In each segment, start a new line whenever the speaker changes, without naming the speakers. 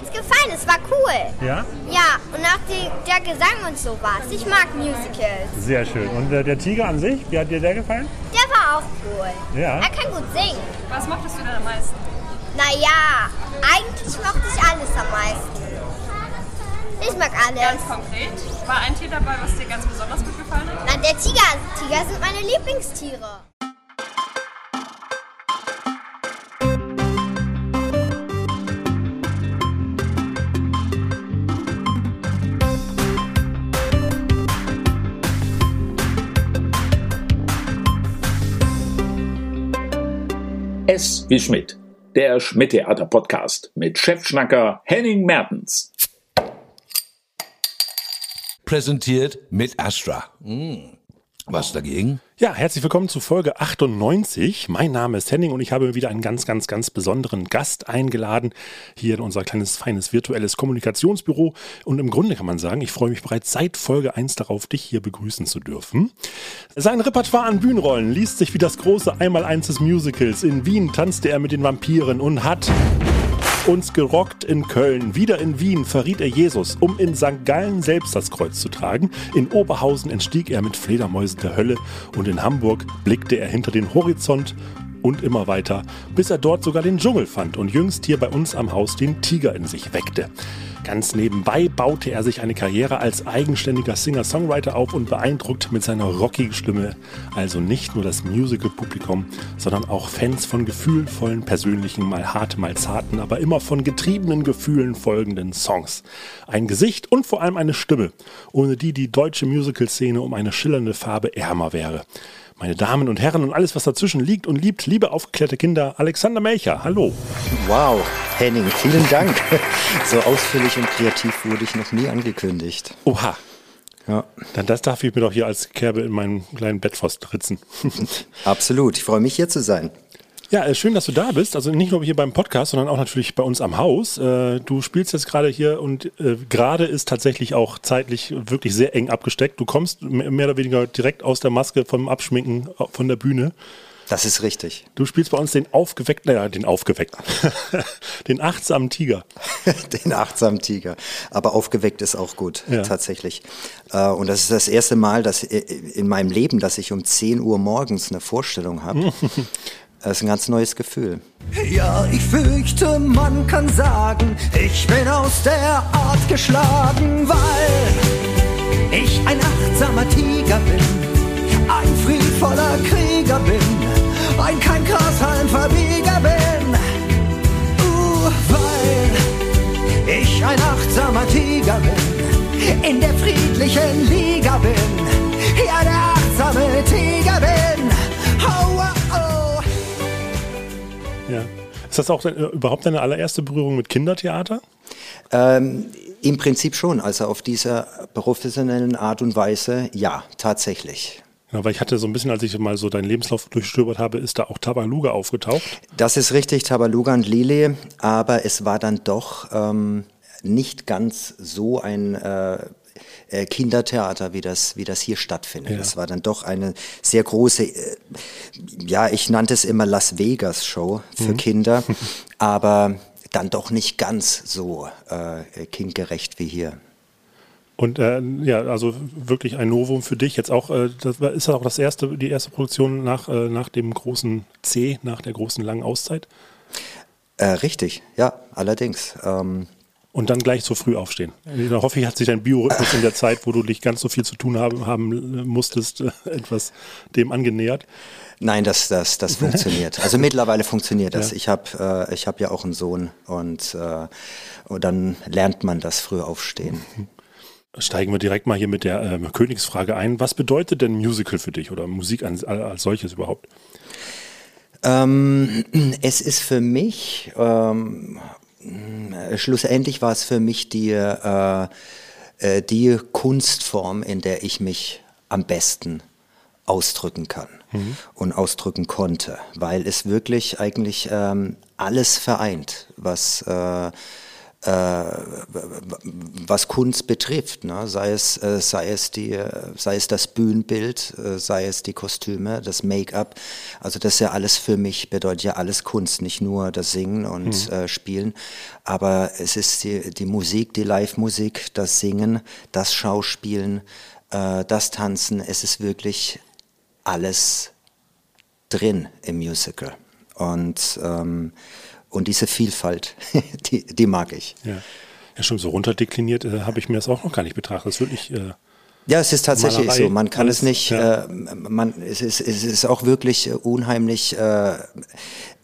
jetzt gefallen, es war cool.
Ja?
Ja, und auch die, der Gesang und sowas. Ich mag Musicals.
Sehr schön. Und äh, der Tiger an sich, wie hat dir der gefallen?
Der war auch cool.
Ja.
Er kann gut singen.
Was mochtest du denn am meisten?
Naja, eigentlich mochte ich alles am meisten. Ich mag alles.
Ganz konkret. War ein Tier dabei, was dir ganz besonders gut gefallen hat?
Na, der Tiger. Tiger sind meine Lieblingstiere.
S wie Schmidt, der Schmidt-Theater-Podcast mit Chefschnacker Henning Mertens.
Präsentiert mit Astra. Hm. Was dagegen?
Ja, herzlich willkommen zu Folge 98. Mein Name ist Henning und ich habe wieder einen ganz, ganz, ganz besonderen Gast eingeladen hier in unser kleines, feines virtuelles Kommunikationsbüro. Und im Grunde kann man sagen, ich freue mich bereits seit Folge 1 darauf, dich hier begrüßen zu dürfen. Sein Repertoire an Bühnenrollen liest sich wie das große Einmaleins des Musicals. In Wien tanzte er mit den Vampiren und hat uns gerockt in Köln. Wieder in Wien verriet er Jesus, um in St. Gallen selbst das Kreuz zu tragen. In Oberhausen entstieg er mit Fledermäusen der Hölle und in Hamburg blickte er hinter den Horizont und immer weiter, bis er dort sogar den Dschungel fand und jüngst hier bei uns am Haus den Tiger in sich weckte. Ganz nebenbei baute er sich eine Karriere als eigenständiger Singer-Songwriter auf und beeindruckt mit seiner rockigen Stimme also nicht nur das Musical-Publikum, sondern auch Fans von gefühlvollen, persönlichen, mal hart, mal zarten, aber immer von getriebenen Gefühlen folgenden Songs. Ein Gesicht und vor allem eine Stimme, ohne die die deutsche Musical-Szene um eine schillernde Farbe ärmer wäre. Meine Damen und Herren und alles, was dazwischen liegt und liebt, liebe aufgeklärte Kinder, Alexander Melcher, hallo.
Wow, Henning, vielen Dank. So ausführlich und kreativ wurde ich noch nie angekündigt.
Oha.
Ja,
Dann das darf ich mir doch hier als Kerbe in meinem kleinen Bettpfosten ritzen.
absolut. Ich freue mich hier zu sein.
Ja, äh, schön, dass du da bist. Also nicht nur hier beim Podcast, sondern auch natürlich bei uns am Haus. Äh, Du spielst jetzt gerade hier und äh, gerade ist tatsächlich auch zeitlich wirklich sehr eng abgesteckt. Du kommst mehr oder weniger direkt aus der Maske vom Abschminken von der Bühne.
Das ist richtig.
Du spielst bei uns den aufgeweckten, naja, den aufgeweckten, den achtsamen Tiger.
Den achtsamen Tiger. Aber aufgeweckt ist auch gut,
Ja.
tatsächlich. Und das ist das erste Mal dass in meinem Leben, dass ich um 10 Uhr morgens eine Vorstellung habe. Das ist ein ganz neues Gefühl.
Ja, ich fürchte, man kann sagen, ich bin aus der Art geschlagen, weil ich ein achtsamer Tiger bin, ein friedvoller Krieger bin, ein kein Grashalmverbieger bin. Uh, weil ich ein achtsamer Tiger bin, in der friedlichen Liga bin, ja, der achtsame Tiger bin.
Ja. Ist das auch äh, überhaupt deine allererste Berührung mit Kindertheater?
Ähm, Im Prinzip schon, also auf dieser professionellen Art und Weise, ja, tatsächlich.
Ja, weil ich hatte so ein bisschen, als ich mal so deinen Lebenslauf durchstöbert habe, ist da auch Tabaluga aufgetaucht.
Das ist richtig, Tabaluga und Lili, aber es war dann doch ähm, nicht ganz so ein äh, äh, Kindertheater, wie das, wie das hier stattfindet.
Ja.
Es war dann doch eine sehr große, äh, ja, ich nannte es immer Las Vegas Show für Kinder, aber dann doch nicht ganz so äh, kindgerecht wie hier.
Und äh, ja, also wirklich ein Novum für dich. Jetzt auch, äh, das ist das auch das erste, die erste Produktion nach, äh, nach dem großen C, nach der großen langen Auszeit.
Äh, richtig, ja, allerdings. Ähm,
Und dann gleich so früh aufstehen. Da hoffe ich, hat sich dein Biorhythmus in der Zeit, wo du nicht ganz so viel zu tun haben, haben musstest, äh, etwas dem angenähert.
Nein, das, das, das funktioniert. Also mittlerweile funktioniert das. Ich habe äh, ich hab ja auch einen Sohn und, äh, und dann lernt man das früh aufstehen.
Steigen wir direkt mal hier mit der ähm, Königsfrage ein. Was bedeutet denn Musical für dich oder Musik als, als solches überhaupt?
Ähm, es ist für mich, ähm, äh, schlussendlich war es für mich die, äh, äh, die Kunstform, in der ich mich am besten ausdrücken kann und ausdrücken konnte, weil es wirklich eigentlich ähm, alles vereint, was, äh, äh, was Kunst betrifft, ne? sei, es, äh, sei, es die, sei es das Bühnenbild, äh, sei es die Kostüme, das Make-up. Also das ist ja alles für mich, bedeutet ja alles Kunst, nicht nur das Singen und mhm. Spielen, aber es ist die, die Musik, die Live-Musik, das Singen, das Schauspielen, das Tanzen, es ist wirklich alles drin im Musical. Und ähm, und diese Vielfalt, die, die mag ich.
Ja. ja, schon so runterdekliniert äh, habe ich mir das auch noch gar nicht betrachtet. Das ist wirklich. Äh,
ja, es ist tatsächlich Malerei, so. Man kann alles, es nicht, ja. äh, man, es, ist, es ist auch wirklich äh, unheimlich, äh,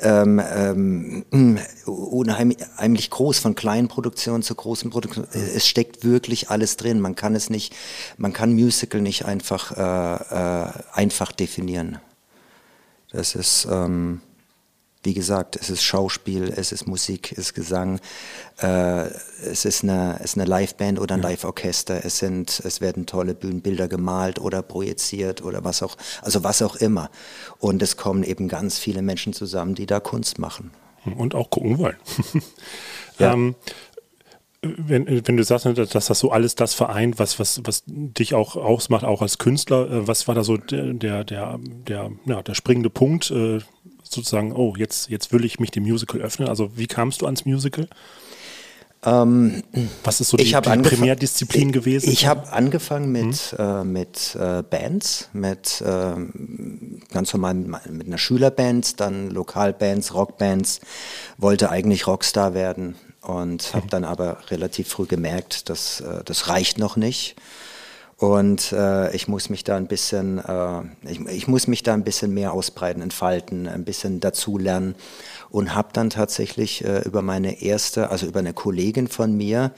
ähm, ähm, unheimlich groß, von kleinen Produktionen zu großen Produktionen. Es steckt wirklich alles drin. Man kann es nicht, man kann Musical nicht einfach, äh, äh einfach definieren. Das ist, ähm, wie gesagt, es ist Schauspiel, es ist Musik, es ist Gesang, äh, es ist eine, es ist eine Liveband oder ein ja. Live-Orchester, es sind, es werden tolle Bühnenbilder gemalt oder projiziert oder was auch, also was auch immer. Und es kommen eben ganz viele Menschen zusammen, die da Kunst machen.
Und auch gucken wollen. ja. ähm, wenn, wenn, du sagst, dass das so alles das vereint, was, was, was dich auch ausmacht, auch als Künstler, äh, was war da so der, der, der, der, ja, der springende Punkt, äh, sozusagen, oh, jetzt, jetzt will ich mich dem Musical öffnen? Also wie kamst du ans Musical? Ähm, Was ist so die, die Primärdisziplin gewesen?
Ich habe angefangen mit, hm? äh, mit äh, Bands, mit äh, ganz normal mit einer Schülerband, dann Lokalbands, Rockbands, wollte eigentlich Rockstar werden und habe hm. dann aber relativ früh gemerkt, dass äh, das reicht noch nicht und äh, ich muss mich da ein bisschen, äh, ich, ich, muss mich da ein bisschen mehr ausbreiten, entfalten, ein bisschen dazulernen und habe dann tatsächlich äh, über meine erste, also über eine Kollegin von mir,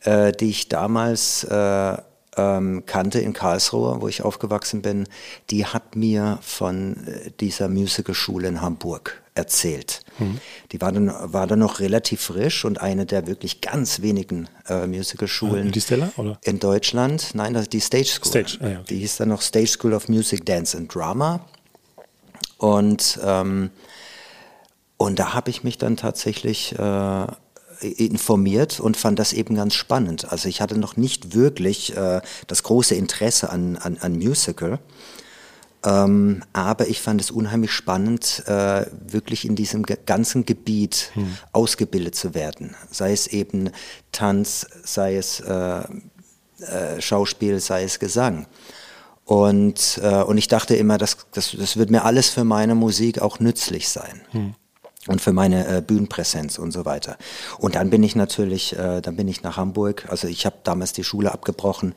äh, die ich damals äh, ähm, kannte in Karlsruhe, wo ich aufgewachsen bin, die hat mir von äh, dieser Musicalschule in Hamburg erzählt. Mhm. Die war dann, war dann noch relativ frisch und eine der wirklich ganz wenigen äh, Musicalschulen
die Stella, oder?
in Deutschland. Nein, das, die Stage School. Stage, ah, ja, okay. Die hieß dann noch Stage School of Music, Dance and Drama. Und, ähm, und da habe ich mich dann tatsächlich äh, informiert und fand das eben ganz spannend. Also ich hatte noch nicht wirklich äh, das große Interesse an, an, an Musical. Ähm, aber ich fand es unheimlich spannend, äh, wirklich in diesem ganzen Gebiet hm. ausgebildet zu werden. Sei es eben Tanz, sei es äh, äh, Schauspiel, sei es Gesang. Und, äh, und ich dachte immer, das, das, das wird mir alles für meine Musik auch nützlich sein. Hm und für meine äh, Bühnenpräsenz und so weiter. Und dann bin ich natürlich, äh, dann bin ich nach Hamburg. Also ich habe damals die Schule abgebrochen,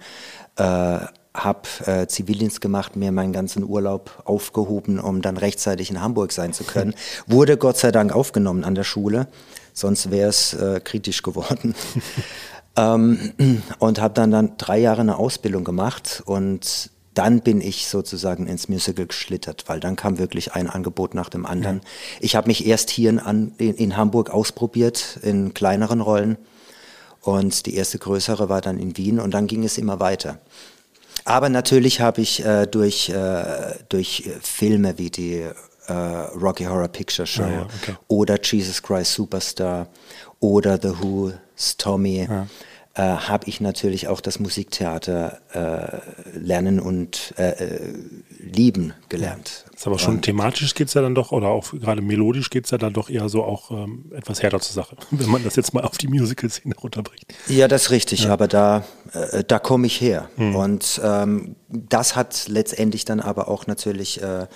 äh, habe äh, Zivildienst gemacht, mir meinen ganzen Urlaub aufgehoben, um dann rechtzeitig in Hamburg sein zu können. Wurde Gott sei Dank aufgenommen an der Schule, sonst wäre es äh, kritisch geworden. ähm, und habe dann, dann drei Jahre eine Ausbildung gemacht und dann bin ich sozusagen ins Musical geschlittert, weil dann kam wirklich ein Angebot nach dem anderen. Ja. Ich habe mich erst hier in, in, in, Hamburg ausprobiert, in kleineren Rollen. Und die erste größere war dann in Wien und dann ging es immer weiter. Aber natürlich habe ich äh, durch, äh, durch Filme wie die äh, Rocky Horror Picture Show ah, ja, okay. oder Jesus Christ Superstar oder The Who's Tommy ja. Äh, habe ich natürlich auch das Musiktheater äh, lernen und äh, lieben gelernt.
Ja. Ist aber schon und, thematisch geht es ja dann doch, oder auch gerade melodisch geht es ja dann doch eher so auch ähm, etwas härter zur Sache, wenn man das jetzt mal auf die Musical-Szene runterbricht.
Ja, das ist richtig, ja. aber da, äh, da komme ich her. Mhm. Und ähm, das hat letztendlich dann aber auch natürlich äh,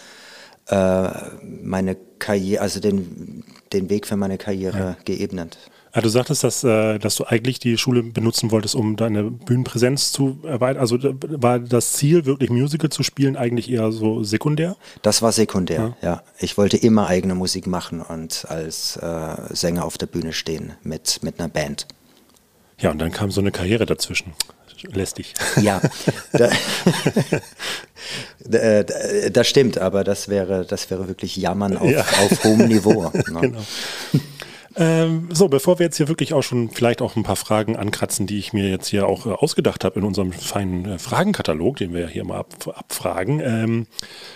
äh, meine Karriere, also den, den Weg für meine Karriere ja. geebnet.
Ja, du sagtest, dass, äh, dass du eigentlich die Schule benutzen wolltest, um deine Bühnenpräsenz zu erweitern. Also war das Ziel, wirklich Musical zu spielen, eigentlich eher so sekundär?
Das war sekundär, ja. ja. Ich wollte immer eigene Musik machen und als äh, Sänger auf der Bühne stehen mit, mit einer Band.
Ja, und dann kam so eine Karriere dazwischen. Lästig.
Ja, da, äh, das stimmt, aber das wäre, das wäre wirklich Jammern auf, ja. auf hohem Niveau. Ne? Genau.
Ähm, so, bevor wir jetzt hier wirklich auch schon vielleicht auch ein paar Fragen ankratzen, die ich mir jetzt hier auch äh, ausgedacht habe in unserem feinen äh, Fragenkatalog, den wir ja hier mal ab, abfragen. Ähm,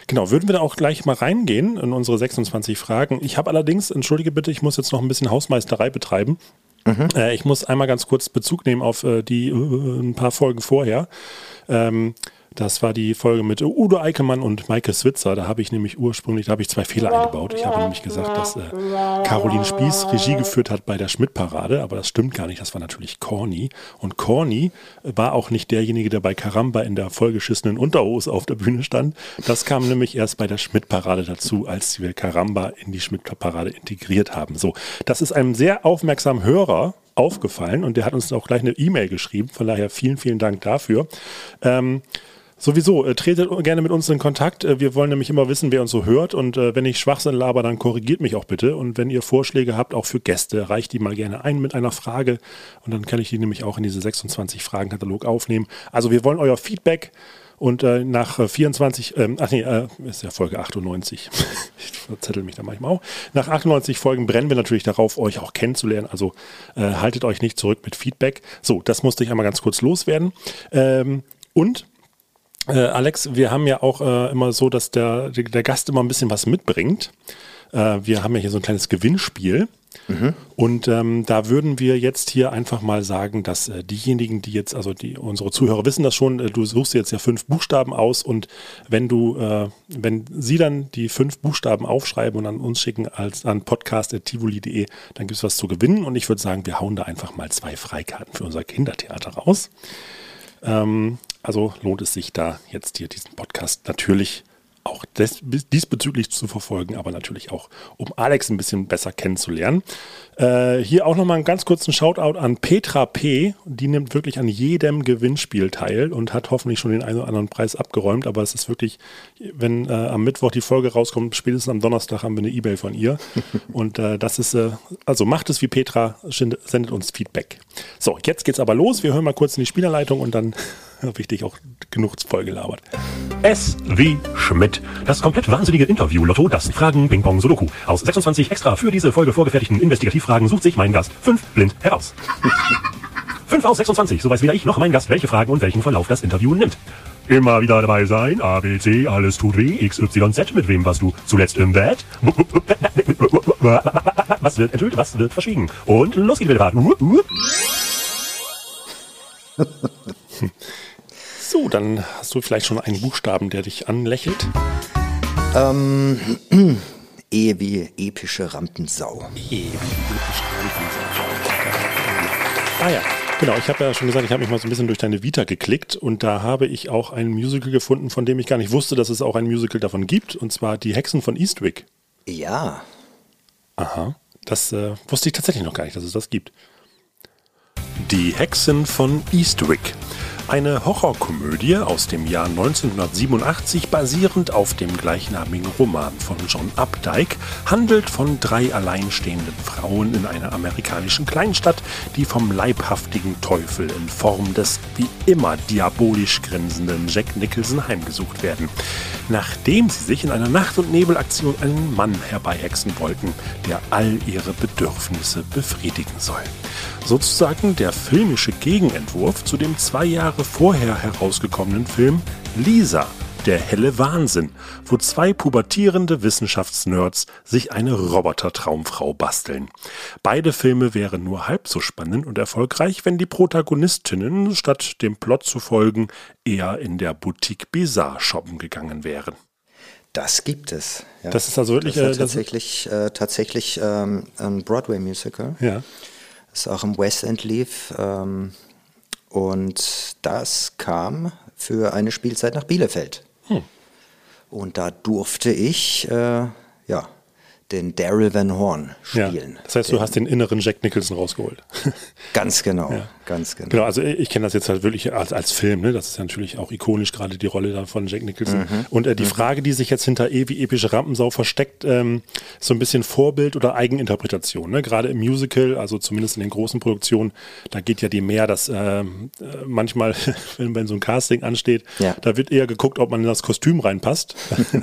genau, würden wir da auch gleich mal reingehen in unsere 26 Fragen. Ich habe allerdings, entschuldige bitte, ich muss jetzt noch ein bisschen Hausmeisterei betreiben. Äh, ich muss einmal ganz kurz Bezug nehmen auf äh, die äh, ein paar Folgen vorher. Ähm, das war die Folge mit Udo Eickelmann und Maike Switzer. Da habe ich nämlich ursprünglich, da habe ich zwei Fehler eingebaut. Ich habe nämlich gesagt, dass äh, Caroline Spieß Regie geführt hat bei der Schmidt-Parade, aber das stimmt gar nicht. Das war natürlich Corny. Und Corny war auch nicht derjenige, der bei Karamba in der vollgeschissenen Unterhose auf der Bühne stand. Das kam nämlich erst bei der Schmidt-Parade dazu, als wir Karamba in die Schmidt-Parade integriert haben. So, das ist einem sehr aufmerksamen Hörer aufgefallen und der hat uns auch gleich eine E-Mail geschrieben. Von daher vielen, vielen Dank dafür. Ähm, Sowieso, äh, tretet gerne mit uns in Kontakt. Äh, wir wollen nämlich immer wissen, wer uns so hört. Und äh, wenn ich Schwachsinn laber, dann korrigiert mich auch bitte. Und wenn ihr Vorschläge habt, auch für Gäste, reicht die mal gerne ein mit einer Frage. Und dann kann ich die nämlich auch in diese 26 Fragen-Katalog aufnehmen. Also wir wollen euer Feedback. Und äh, nach äh, 24, ähm, ach nee, äh, ist ja Folge 98. ich verzettel mich da manchmal auch. Nach 98 Folgen brennen wir natürlich darauf, euch auch kennenzulernen. Also äh, haltet euch nicht zurück mit Feedback. So, das musste ich einmal ganz kurz loswerden. Ähm, und äh, Alex, wir haben ja auch äh, immer so, dass der, der Gast immer ein bisschen was mitbringt. Äh, wir haben ja hier so ein kleines Gewinnspiel. Und ähm, da würden wir jetzt hier einfach mal sagen, dass äh, diejenigen, die jetzt, also die unsere Zuhörer wissen das schon, äh, du suchst jetzt ja fünf Buchstaben aus und wenn du, äh, wenn sie dann die fünf Buchstaben aufschreiben und an uns schicken als an podcast.tivoli.de, dann gibt es was zu gewinnen und ich würde sagen, wir hauen da einfach mal zwei Freikarten für unser Kindertheater raus. Ähm, also lohnt es sich da jetzt hier diesen Podcast natürlich auch des, diesbezüglich zu verfolgen, aber natürlich auch, um Alex ein bisschen besser kennenzulernen. Äh, hier auch nochmal einen ganz kurzen Shoutout an Petra P. Die nimmt wirklich an jedem Gewinnspiel teil und hat hoffentlich schon den einen oder anderen Preis abgeräumt. Aber es ist wirklich, wenn äh, am Mittwoch die Folge rauskommt, spätestens am Donnerstag haben wir eine E-Mail von ihr. und äh, das ist, äh, also macht es wie Petra, sendet uns Feedback. So, jetzt geht's aber los. Wir hören mal kurz in die Spielerleitung und dann dich auch genug voll gelabert.
S wie Schmidt. Das komplett wahnsinnige Interview-Lotto, das Fragen Ping Pong Sudoku. Aus 26 extra für diese Folge vorgefertigten Investigativfragen sucht sich mein Gast fünf blind heraus. 5 aus 26, so weiß weder ich noch mein Gast, welche Fragen und welchen Verlauf das Interview nimmt. Immer wieder dabei sein, A, B, C, alles tut weh, X, Y, Z, mit wem warst du zuletzt im Bett? Was wird enthüllt, was wird verschwiegen? Und los geht die Fahrt.
So, dann hast du vielleicht schon einen Buchstaben, der dich anlächelt.
Ähm, Ehe wie epische Rampensau.
Ehe wie epische Rampensau. Ah ja, genau. Ich habe ja schon gesagt, ich habe mich mal so ein bisschen durch deine Vita geklickt und da habe ich auch ein Musical gefunden, von dem ich gar nicht wusste, dass es auch ein Musical davon gibt. Und zwar Die Hexen von Eastwick.
Ja.
Aha. Das äh, wusste ich tatsächlich noch gar nicht, dass es das gibt. Die Hexen von Eastwick. Eine Horrorkomödie aus dem Jahr 1987 basierend auf dem gleichnamigen Roman von John Updike handelt von drei alleinstehenden Frauen in einer amerikanischen Kleinstadt, die vom leibhaftigen Teufel in Form des wie immer diabolisch grinsenden Jack Nicholson heimgesucht werden. Nachdem sie sich in einer Nacht- und Nebelaktion einen Mann herbeihexen wollten, der all ihre Bedürfnisse befriedigen soll. Sozusagen der filmische Gegenentwurf zu dem zwei Jahre vorher herausgekommenen Film Lisa, der helle Wahnsinn, wo zwei pubertierende Wissenschaftsnerds sich eine Robotertraumfrau basteln. Beide Filme wären nur halb so spannend und erfolgreich, wenn die Protagonistinnen statt dem Plot zu folgen eher in der Boutique Bizarre shoppen gegangen wären.
Das gibt es. Ja.
Das ist also wirklich
das
äh,
ist
das-
tatsächlich, äh, tatsächlich ähm, ein Broadway-Musical.
ja.
Das auch im West End lief. Ähm, und das kam für eine Spielzeit nach Bielefeld.
Hm.
Und da durfte ich äh, ja, den Daryl Van Horn
Ja.
spielen.
Das heißt, du hast den inneren Jack Nicholson rausgeholt.
Ganz genau,
Ja.
ganz genau.
Genau, also ich kenne das jetzt halt wirklich als, als Film, ne? Das ist ja natürlich auch ikonisch, gerade die Rolle da von Jack Nicholson.
Mhm.
Und äh, die Frage, die sich jetzt hinter E wie epische Rampensau versteckt, ähm, ist so ein bisschen Vorbild oder Eigeninterpretation. Ne? Gerade im Musical, also zumindest in den großen Produktionen, da geht ja die mehr, dass ähm, äh, manchmal, wenn, wenn so ein Casting ansteht,
Ja.
da wird eher geguckt, ob man in das Kostüm reinpasst,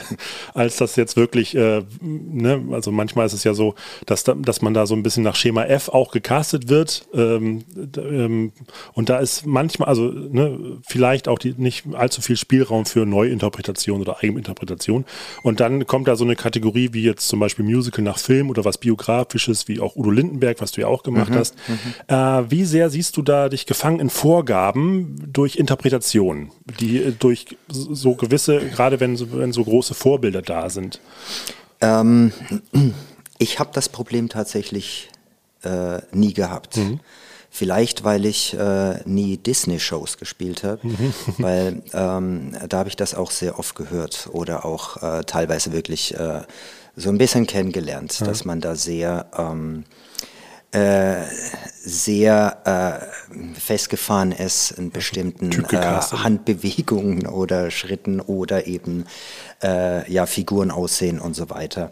als dass jetzt wirklich, äh, ne, Also manchmal ist es ja so, dass, da, dass man da so ein bisschen nach Schema F auch gecastet wird. Ähm, ähm, und da ist manchmal, also ne, vielleicht auch die, nicht allzu viel Spielraum für Neuinterpretation oder Eigeninterpretation. Und dann kommt da so eine Kategorie wie jetzt zum Beispiel Musical nach Film oder was Biografisches, wie auch Udo Lindenberg, was du ja auch gemacht
Mhm,
hast. Äh, wie sehr siehst du da dich gefangen in Vorgaben durch Interpretation, die äh, durch so gewisse, gerade wenn, so- wenn so große Vorbilder da sind?
Ähm, ich habe das Problem tatsächlich äh, nie gehabt. Vielleicht, weil ich äh, nie Disney-Shows gespielt habe, weil ähm, da habe ich das auch sehr oft gehört oder auch äh, teilweise wirklich äh, so ein bisschen kennengelernt, dass man da sehr ähm, äh, sehr äh, festgefahren ist in bestimmten. Handbewegungen oder Schritten oder eben äh, ja, Figuren aussehen und so weiter.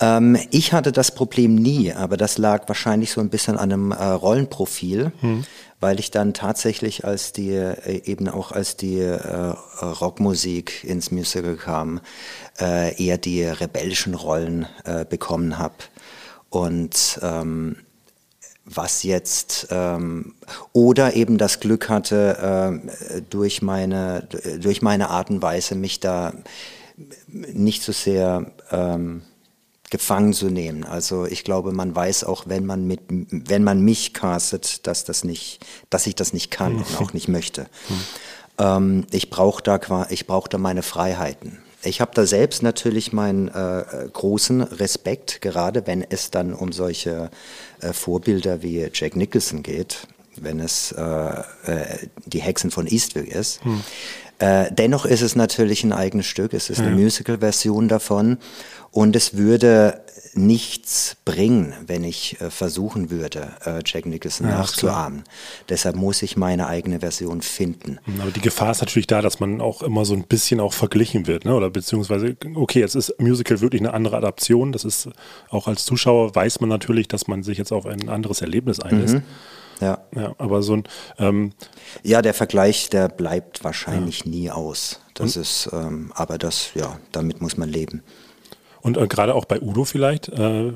Ähm, ich hatte das Problem nie, aber das lag wahrscheinlich so ein bisschen an einem äh, Rollenprofil, weil ich dann tatsächlich als die, äh, eben auch als die äh, Rockmusik ins Musical kam, äh, eher die rebellischen Rollen äh, bekommen habe. Und ähm, was jetzt ähm, oder eben das Glück hatte, ähm, durch meine durch meine Art und Weise mich da nicht so sehr ähm, gefangen zu nehmen. Also ich glaube, man weiß auch, wenn man mit wenn man mich castet, dass das nicht, dass ich das nicht kann und auch nicht möchte. Ähm, ich brauche da ich brauche da meine Freiheiten. Ich habe da selbst natürlich meinen äh, großen Respekt, gerade wenn es dann um solche äh, Vorbilder wie Jack Nicholson geht, wenn es äh, äh, die Hexen von Eastwick ist. Äh, dennoch ist es natürlich ein eigenes Stück, es ist eine Musical-Version davon und es würde nichts bringen, wenn ich äh, versuchen würde, äh, Jack Nicholson
Ja,
nachzuahmen. Deshalb muss ich meine eigene Version finden.
Aber die Gefahr ist natürlich da, dass man auch immer so ein bisschen auch verglichen wird, ne? Oder beziehungsweise, okay, jetzt ist Musical wirklich eine andere Adaption. Das ist auch als Zuschauer weiß man natürlich, dass man sich jetzt auf ein anderes Erlebnis einlässt.
Ja.
Ja, aber so ein ähm,
Ja, der Vergleich, der bleibt wahrscheinlich nie aus. Das ist, ähm, aber das, ja, damit muss man leben.
Und äh, gerade auch bei Udo vielleicht, äh,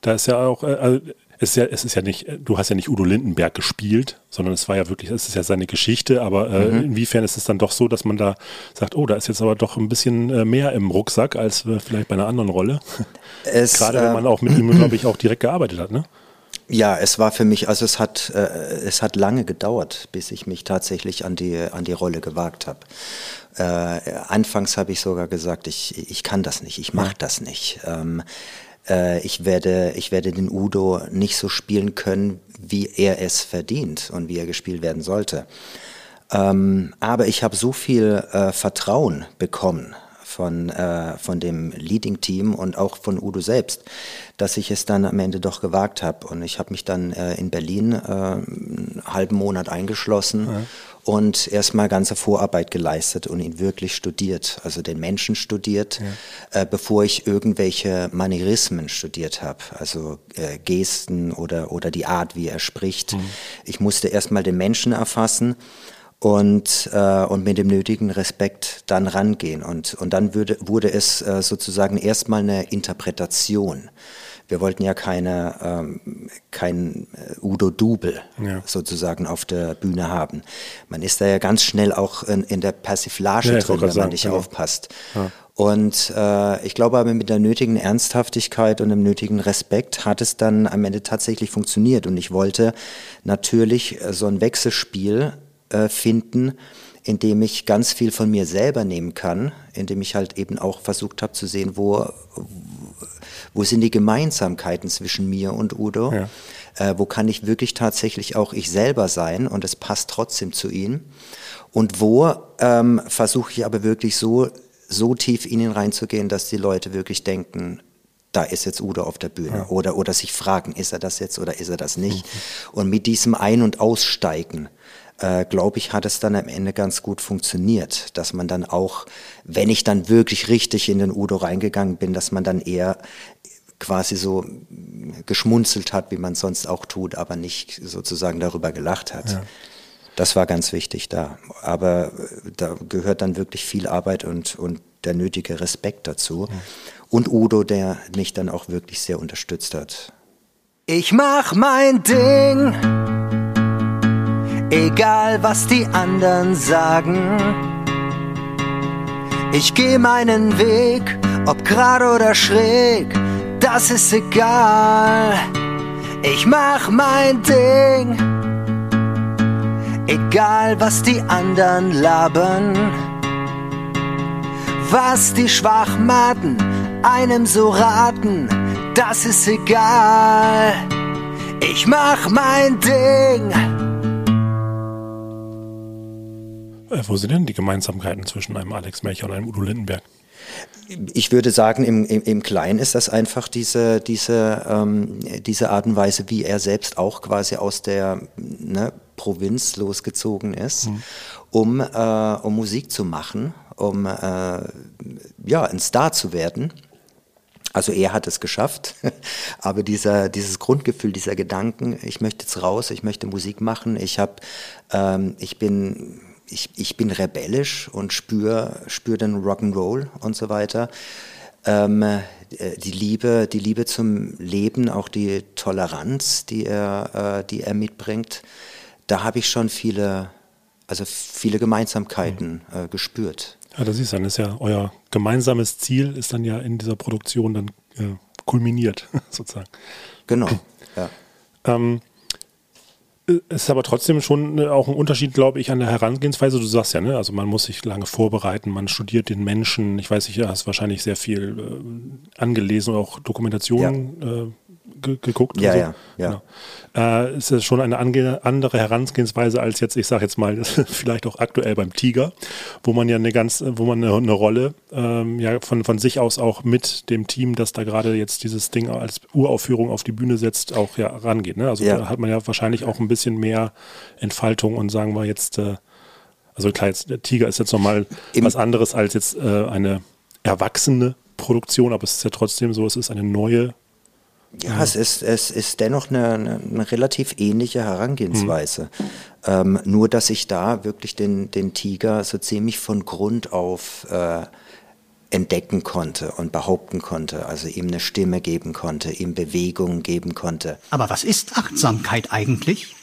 da ist ja auch, äh, also es ist ja, es ist ja nicht, du hast ja nicht Udo Lindenberg gespielt, sondern es war ja wirklich, es ist ja seine Geschichte, aber äh,
Mhm.
inwiefern ist es dann doch so, dass man da sagt, oh, da ist jetzt aber doch ein bisschen äh, mehr im Rucksack als äh, vielleicht bei einer anderen Rolle.
Es,
gerade wenn
äh,
man auch mit ihm, glaube ich, auch direkt gearbeitet hat, ne?
Ja, es war für mich, also es hat, äh, es hat lange gedauert, bis ich mich tatsächlich an die, an die Rolle gewagt habe. Äh, anfangs habe ich sogar gesagt, ich, ich kann das nicht, ich mache das nicht. Ähm, äh, ich, werde, ich werde den Udo nicht so spielen können, wie er es verdient und wie er gespielt werden sollte. Ähm, aber ich habe so viel äh, Vertrauen bekommen von, äh, von dem Leading-Team und auch von Udo selbst, dass ich es dann am Ende doch gewagt habe. Und ich habe mich dann äh, in Berlin äh, einen halben Monat eingeschlossen und erstmal ganze Vorarbeit geleistet und ihn wirklich studiert, also den Menschen studiert, äh, bevor ich irgendwelche Manierismen studiert habe, also äh, Gesten oder, oder die Art, wie er spricht. Ich musste erstmal den Menschen erfassen und, äh, und mit dem nötigen Respekt dann rangehen. Und, und dann würde, wurde es äh, sozusagen erstmal eine Interpretation. Wir wollten ja keine, ähm, kein äh, Udo Dubel
Ja.
sozusagen auf der Bühne haben. Man ist da ja ganz schnell auch in, in der Persiflage
Ja,
drin, wenn man nicht
genau.
aufpasst. Und äh, ich glaube aber mit der nötigen Ernsthaftigkeit und dem nötigen Respekt hat es dann am Ende tatsächlich funktioniert. Und ich wollte natürlich äh, so ein Wechselspiel äh, finden, in dem ich ganz viel von mir selber nehmen kann, in dem ich halt eben auch versucht habe zu sehen, wo, wo sind die Gemeinsamkeiten zwischen mir und Udo,
Ja.
äh, wo kann ich wirklich tatsächlich auch ich selber sein und es passt trotzdem zu ihm und wo ähm, versuche ich aber wirklich so, so tief in ihn reinzugehen, dass die Leute wirklich denken, da ist jetzt Udo auf der Bühne oder, oder sich fragen, ist er das jetzt oder ist er das nicht? Und mit diesem Ein- und Aussteigen, äh, glaube ich, hat es dann am Ende ganz gut funktioniert, dass man dann auch, wenn ich dann wirklich richtig in den Udo reingegangen bin, dass man dann eher quasi so geschmunzelt hat, wie man sonst auch tut, aber nicht sozusagen darüber gelacht hat. Das war ganz wichtig da. Aber äh, da gehört dann wirklich viel Arbeit und, und der nötige Respekt dazu. Und Udo, der mich dann auch wirklich sehr unterstützt hat.
Ich mach mein Ding, egal was die anderen sagen. Ich geh meinen Weg, ob gerade oder schräg, das ist egal. Ich mach mein Ding, egal was die anderen labern. Was die Schwachmaten einem so raten, das ist egal. Ich mach mein Ding.
Wo sind denn die Gemeinsamkeiten zwischen einem Alex Melcher und einem Udo Lindenberg?
Ich würde sagen, im, im, im Kleinen ist das einfach diese, diese, ähm, diese Art und Weise, wie er selbst auch quasi aus der ne, Provinz losgezogen ist, um, äh, um Musik zu machen, um äh, ja, ein Star zu werden. Also er hat es geschafft, aber dieser, dieses Grundgefühl, dieser Gedanken, ich möchte jetzt raus, ich möchte Musik machen, ich habe, ähm, ich bin, ich, ich bin rebellisch und spüre spür den Rock'n'Roll und so weiter. Ähm, äh, die Liebe, die Liebe zum Leben, auch die Toleranz, die er, äh, die er mitbringt, da habe ich schon viele, also viele Gemeinsamkeiten äh, gespürt.
Ja, das ist dann ist ja euer gemeinsames Ziel, ist dann ja in dieser Produktion dann äh, kulminiert, sozusagen.
Genau. Ja.
Ähm, es ist aber trotzdem schon äh, auch ein Unterschied, glaube ich, an der Herangehensweise. Du sagst ja, ne? also man muss sich lange vorbereiten, man studiert den Menschen. Ich weiß nicht, du hast wahrscheinlich sehr viel äh, angelesen, auch Dokumentationen äh, ge geguckt.
Ja,
und so.
ja, ja.
Genau. Äh, ist das schon eine andere Herangehensweise als jetzt, ich sage jetzt mal, vielleicht auch aktuell beim Tiger, wo man ja eine ganz, wo man eine, eine Rolle ähm, ja von, von sich aus auch mit dem Team, das da gerade jetzt dieses Ding als Uraufführung auf die Bühne setzt, auch ja rangeht. Ne? Also
Ja.
da hat man ja wahrscheinlich auch ein bisschen mehr Entfaltung und sagen wir jetzt, äh, also klar, jetzt, der Tiger ist jetzt nochmal was anderes als jetzt äh, eine erwachsene Produktion, aber es ist ja trotzdem so, es ist eine neue
Ja, es ist, es ist dennoch eine, eine, eine relativ ähnliche Herangehensweise. Ähm, nur, dass ich da wirklich den, den Tiger so ziemlich von Grund auf äh, entdecken konnte und behaupten konnte, also ihm eine Stimme geben konnte, ihm Bewegung geben konnte.
Aber was ist Achtsamkeit eigentlich?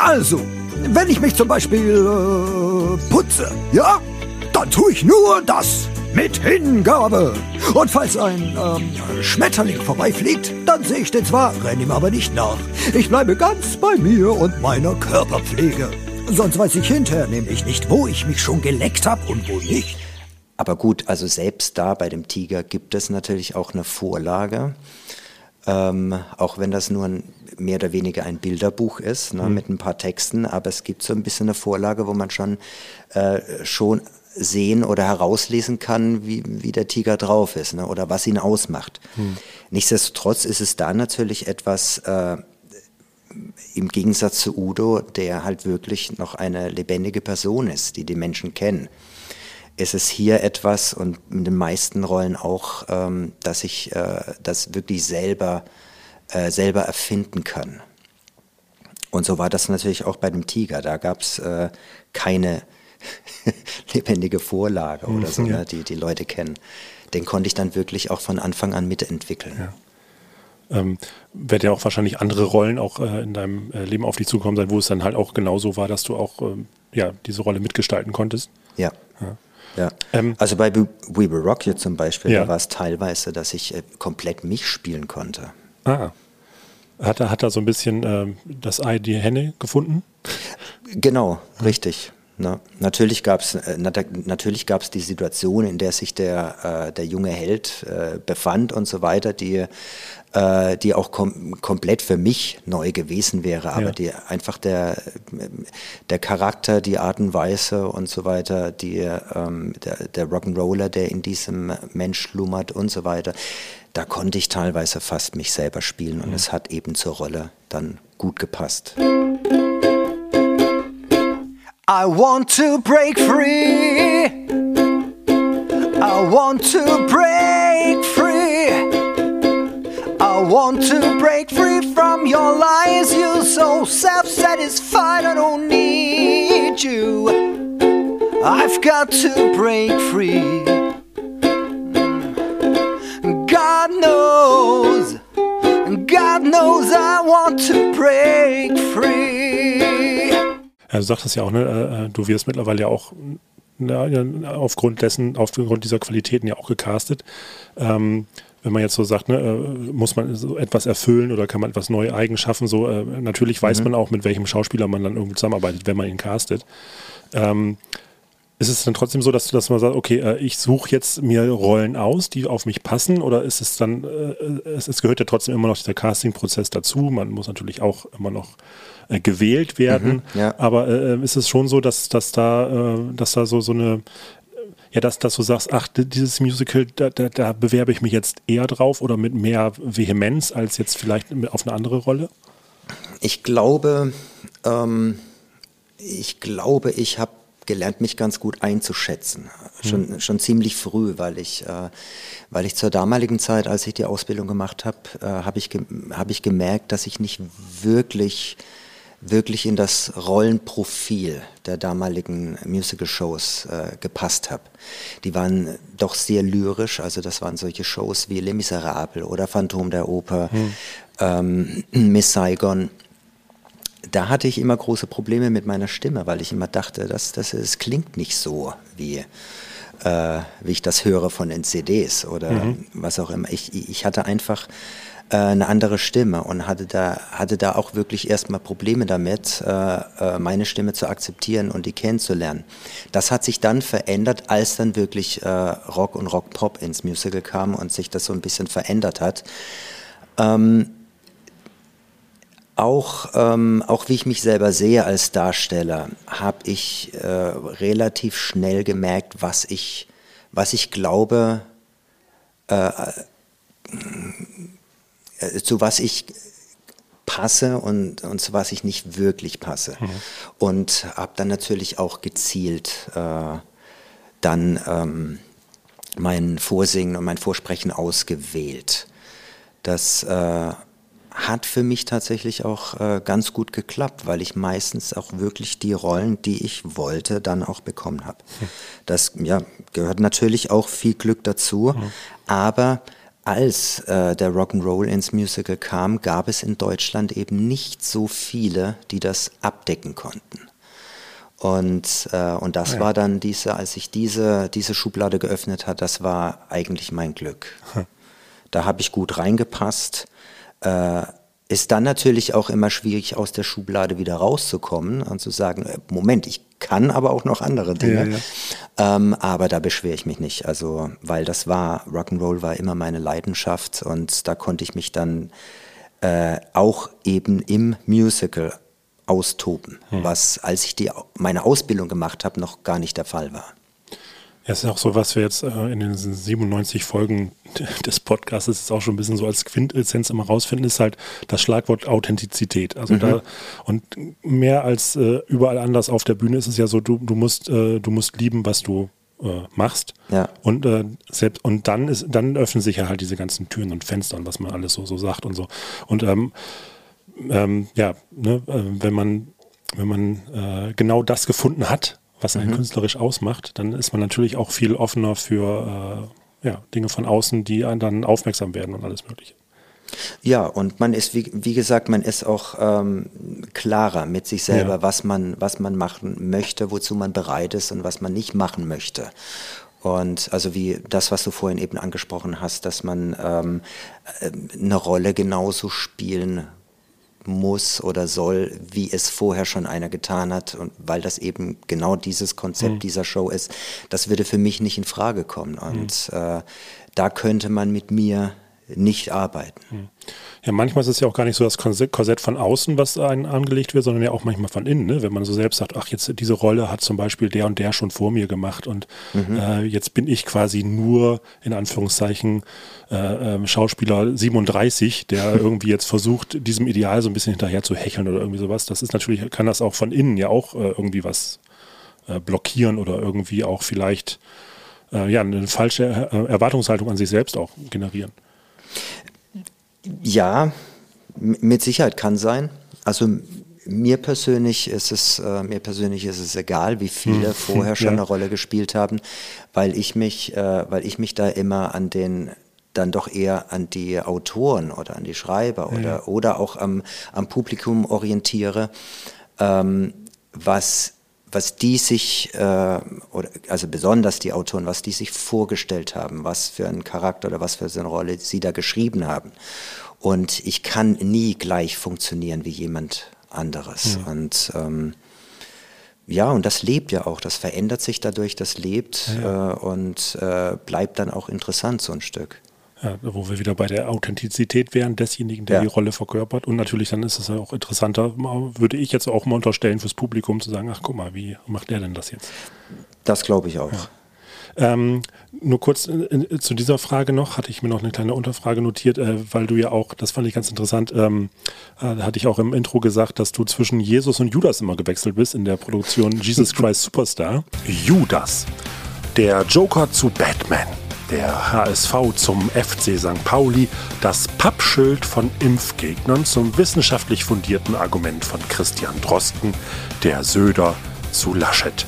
Also, wenn ich mich zum Beispiel äh, putze, ja, dann tue ich nur das mit Hingabe. Und falls ein ähm, Schmetterling vorbeifliegt, dann sehe ich den zwar, renne ihm aber nicht nach. Ich bleibe ganz bei mir und meiner Körperpflege. Sonst weiß ich hinterher nämlich nicht, wo ich mich schon geleckt habe und wo nicht.
Aber gut, also selbst da bei dem Tiger gibt es natürlich auch eine Vorlage. Ähm, auch wenn das nur ein, mehr oder weniger ein Bilderbuch ist, ne, mit ein paar Texten, aber es gibt so ein bisschen eine Vorlage, wo man schon, äh, schon sehen oder herauslesen kann, wie, wie der Tiger drauf ist ne, oder was ihn ausmacht. Nichtsdestotrotz ist es da natürlich etwas, äh, im Gegensatz zu Udo, der halt wirklich noch eine lebendige Person ist, die die Menschen kennen ist es hier etwas und in den meisten Rollen auch, ähm, dass ich äh, das wirklich selber, äh, selber erfinden kann. Und so war das natürlich auch bei dem Tiger. Da gab es äh, keine lebendige Vorlage oder so,
ja.
ne, die die Leute kennen. Den konnte ich dann wirklich auch von Anfang an mitentwickeln.
ähm, wird ja auch wahrscheinlich andere Rollen auch äh, in deinem äh, Leben auf dich zukommen sein, wo es dann halt auch genauso war, dass du auch ähm, ja, diese Rolle mitgestalten konntest.
Ja. Ja.
Ähm,
also bei We Will Rock You zum Beispiel,
Ja.
da war es teilweise, dass ich äh, komplett mich spielen konnte.
Ah. Hat er, hat er so ein bisschen ähm, das Ei die Henne gefunden?
Genau, richtig. Ne? Natürlich gab es äh, nat natürlich gab's die Situation, in der sich der, äh, der junge Held äh, befand und so weiter, die, äh, die auch kom komplett für mich neu gewesen wäre, aber
Ja.
die einfach der, der Charakter, die Art und Weise und so weiter, die, ähm, der, der Rock'n'Roller, der in diesem Mensch schlummert und so weiter, da konnte ich teilweise fast mich selber spielen und es hat eben zur Rolle dann gut gepasst.
I want to break free. I want to break free. Want to break free from your lies. You feel so self satisfied, I don't need you. I've got to break free. God knows, God knows I want to break free.
Ja, du sagtest ja auch, ne, äh, du wirst mittlerweile ja auch na, aufgrund dessen, aufgrund dieser Qualitäten ja auch gecastet. Ähm, wenn man jetzt so sagt, ne, äh, muss man so etwas erfüllen oder kann man etwas neu eigen schaffen, so äh, natürlich weiß
Mhm.
man auch, mit welchem Schauspieler man dann irgendwie zusammenarbeitet, wenn man ihn castet. Ähm, ist es dann trotzdem so, dass, dass man sagt, okay, äh, ich suche jetzt mir Rollen aus, die auf mich passen, oder ist es dann, äh, es, es gehört ja trotzdem immer noch dieser Casting-Prozess dazu. Man muss natürlich auch immer noch äh, gewählt werden.
Mhm, ja.
Aber äh, ist es schon so, dass, dass da, äh, dass da so, so eine, ja, dass, dass du sagst, ach, dieses Musical, da, da, da bewerbe ich mich jetzt eher drauf oder mit mehr Vehemenz als jetzt vielleicht auf eine andere Rolle?
Ich glaube, ähm, ich glaube, ich habe gelernt, mich ganz gut einzuschätzen. Schon, schon ziemlich früh, weil ich, äh, weil ich zur damaligen Zeit, als ich die Ausbildung gemacht habe, äh, habe ich, ge hab ich gemerkt, dass ich nicht wirklich, wirklich in das Rollenprofil der damaligen Musical-Shows äh, gepasst habe. Die waren doch sehr lyrisch, also das waren solche Shows wie Les Miserables oder Phantom der Oper, ähm, Miss Saigon da hatte ich immer große Probleme mit meiner Stimme, weil ich immer dachte, dass das es klingt nicht so wie äh, wie ich das höre von den CDs oder
Mhm.
was auch immer. Ich, ich hatte einfach äh, eine andere Stimme und hatte da hatte da auch wirklich erstmal Probleme damit, äh, äh, meine Stimme zu akzeptieren und die kennenzulernen. Das hat sich dann verändert, als dann wirklich Rock und Rock Pop ins Musical kam und sich das so ein bisschen verändert hat. Ähm, auch, ähm, auch wie ich mich selber sehe als Darsteller, habe ich äh, relativ schnell gemerkt, was ich, was ich glaube, äh, zu was ich passe und, und zu was ich nicht wirklich passe. Und habe dann natürlich auch gezielt äh, dann ähm, mein Vorsingen und mein Vorsprechen ausgewählt. Das äh, hat für mich tatsächlich auch äh, ganz gut geklappt, weil ich meistens auch wirklich die Rollen, die ich wollte, dann auch bekommen habe. Das ja, gehört natürlich auch viel Glück dazu, aber als äh, der Rock'n'Roll ins Musical kam, gab es in Deutschland eben nicht so viele, die das abdecken konnten. Und, äh, und das
Ja.
war dann diese, als ich diese, diese Schublade geöffnet hat, das war eigentlich mein Glück. Da habe ich gut reingepasst. Äh, ist dann natürlich auch immer schwierig, aus der Schublade wieder rauszukommen und zu sagen, äh, Moment, ich kann aber auch noch andere Dinge.
Ja,
Ähm, aber da beschwere ich mich nicht. Also, weil das war, Rock'n'Roll war immer meine Leidenschaft und da konnte ich mich dann äh, auch eben im Musical austoben,
Hm.
was, als ich die, meine Ausbildung gemacht habe, noch gar nicht der Fall war.
Ja, ist auch so, was wir jetzt äh, in den 97 Folgen des Podcasts ist auch schon ein bisschen so als Quintessenz immer rausfinden, ist halt das Schlagwort Authentizität. Also
Mhm.
da und mehr als äh, überall anders auf der Bühne ist es ja so, du, du musst, äh, du musst lieben, was du machst.
Ja.
Und äh, selbst und dann ist, dann öffnen sich ja halt diese ganzen Türen und Fenster und was man alles so, so sagt und so. Und ähm, ähm, ja, ne, wenn man, wenn man äh, genau das gefunden hat, was einen
Mhm.
künstlerisch ausmacht, dann ist man natürlich auch viel offener für äh, ja, Dinge von außen, die einen dann aufmerksam werden und alles Mögliche.
Ja, und man ist, wie, wie gesagt, man ist auch ähm, klarer mit sich selber,
Ja.
was, man, was man machen möchte, wozu man bereit ist und was man nicht machen möchte. Und also wie das, was du vorhin eben angesprochen hast, dass man ähm, äh, eine Rolle genauso spielen muss oder soll, wie es vorher schon einer getan hat und weil das eben genau dieses Konzept
Mhm.
dieser Show ist, das würde für mich nicht in Frage kommen und äh, da könnte man mit mir nicht arbeiten.
Ja, manchmal ist es ja auch gar nicht so das Korsett von außen, was einen angelegt wird, sondern ja auch manchmal von innen. Ne? Wenn man so selbst sagt, ach, jetzt diese Rolle hat zum Beispiel der und der schon vor mir gemacht und
Mhm.
äh, jetzt bin ich quasi nur in Anführungszeichen äh, ähm, Schauspieler 37, der irgendwie jetzt versucht, diesem Ideal so ein bisschen hinterher zu hecheln oder irgendwie sowas. Das ist natürlich, kann das auch von innen ja auch äh, irgendwie was äh, blockieren oder irgendwie auch vielleicht äh, ja, eine falsche äh, Erwartungshaltung an sich selbst auch generieren.
Ja, mit Sicherheit kann sein. Also mir persönlich ist es äh, mir persönlich ist es egal, wie viele
Hm.
vorher schon
Ja.
eine Rolle gespielt haben, weil ich mich äh, weil ich mich da immer an den dann doch eher an die Autoren oder an die Schreiber oder oder auch am am Publikum orientiere, ähm, was was die sich, äh, oder, also besonders die Autoren, was die sich vorgestellt haben, was für einen Charakter oder was für eine Rolle sie da geschrieben haben. Und ich kann nie gleich funktionieren wie jemand anderes. Und ähm, ja, und das lebt ja auch, das verändert sich dadurch, das lebt Äh, und äh, bleibt dann auch interessant so ein Stück.
Ja, wo wir wieder bei der Authentizität wären desjenigen, der
Ja.
die Rolle verkörpert. Und natürlich dann ist es ja auch interessanter, würde ich jetzt auch mal unterstellen, fürs Publikum zu sagen, ach guck mal, wie macht der denn das jetzt?
Das glaube ich auch.
Ähm, nur kurz äh, äh, zu dieser Frage noch, hatte ich mir noch eine kleine Unterfrage notiert, äh, weil du ja auch, das fand ich ganz interessant, ähm, äh, hatte ich auch im Intro gesagt, dass du zwischen Jesus und Judas immer gewechselt bist in der Produktion Jesus Christ Superstar. Judas, der Joker zu Batman, der HSV zum FC St. Pauli, das Pappschild von Impfgegnern zum wissenschaftlich fundierten Argument von Christian Drosten, der Söder zu Laschet.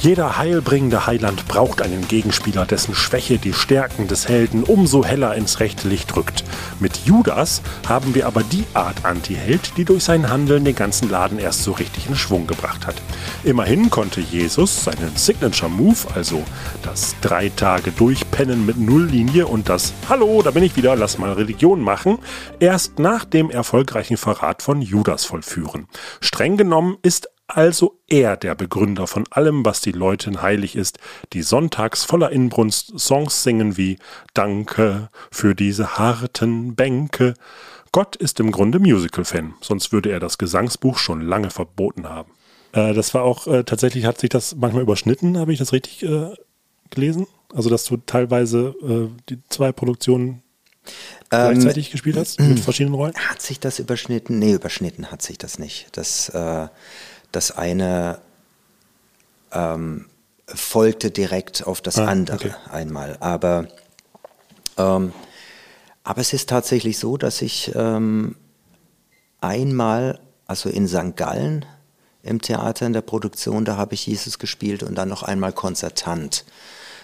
Jeder heilbringende Heiland braucht einen Gegenspieler, dessen Schwäche die Stärken des Helden umso heller ins rechte Licht rückt. Mit Judas haben wir aber die Art Anti-Held, die durch sein Handeln den ganzen Laden erst so richtig in Schwung gebracht hat. Immerhin konnte Jesus seinen Signature Move, also das drei Tage durchpennen mit Nulllinie und das Hallo, da bin ich wieder, lass mal Religion machen, erst nach dem erfolgreichen Verrat von Judas vollführen. Streng genommen ist also er der Begründer von allem, was die Leuten heilig ist, die sonntags voller Inbrunst Songs singen wie Danke für diese harten Bänke. Gott ist im Grunde Musical-Fan, sonst würde er das Gesangsbuch schon lange verboten haben. Äh, das war auch, äh, tatsächlich hat sich das manchmal überschnitten, habe ich das richtig äh, gelesen? Also, dass du teilweise äh, die zwei Produktionen gleichzeitig gespielt hast, mit verschiedenen Rollen?
Hat sich das überschnitten? Nee, überschnitten hat sich das nicht. Das, äh, das eine ähm, folgte direkt auf das
Ah,
andere
okay.
einmal. Aber, ähm, aber es ist tatsächlich so, dass ich ähm, einmal, also in St. Gallen im Theater in der Produktion, da habe ich Jesus gespielt und dann noch einmal konzertant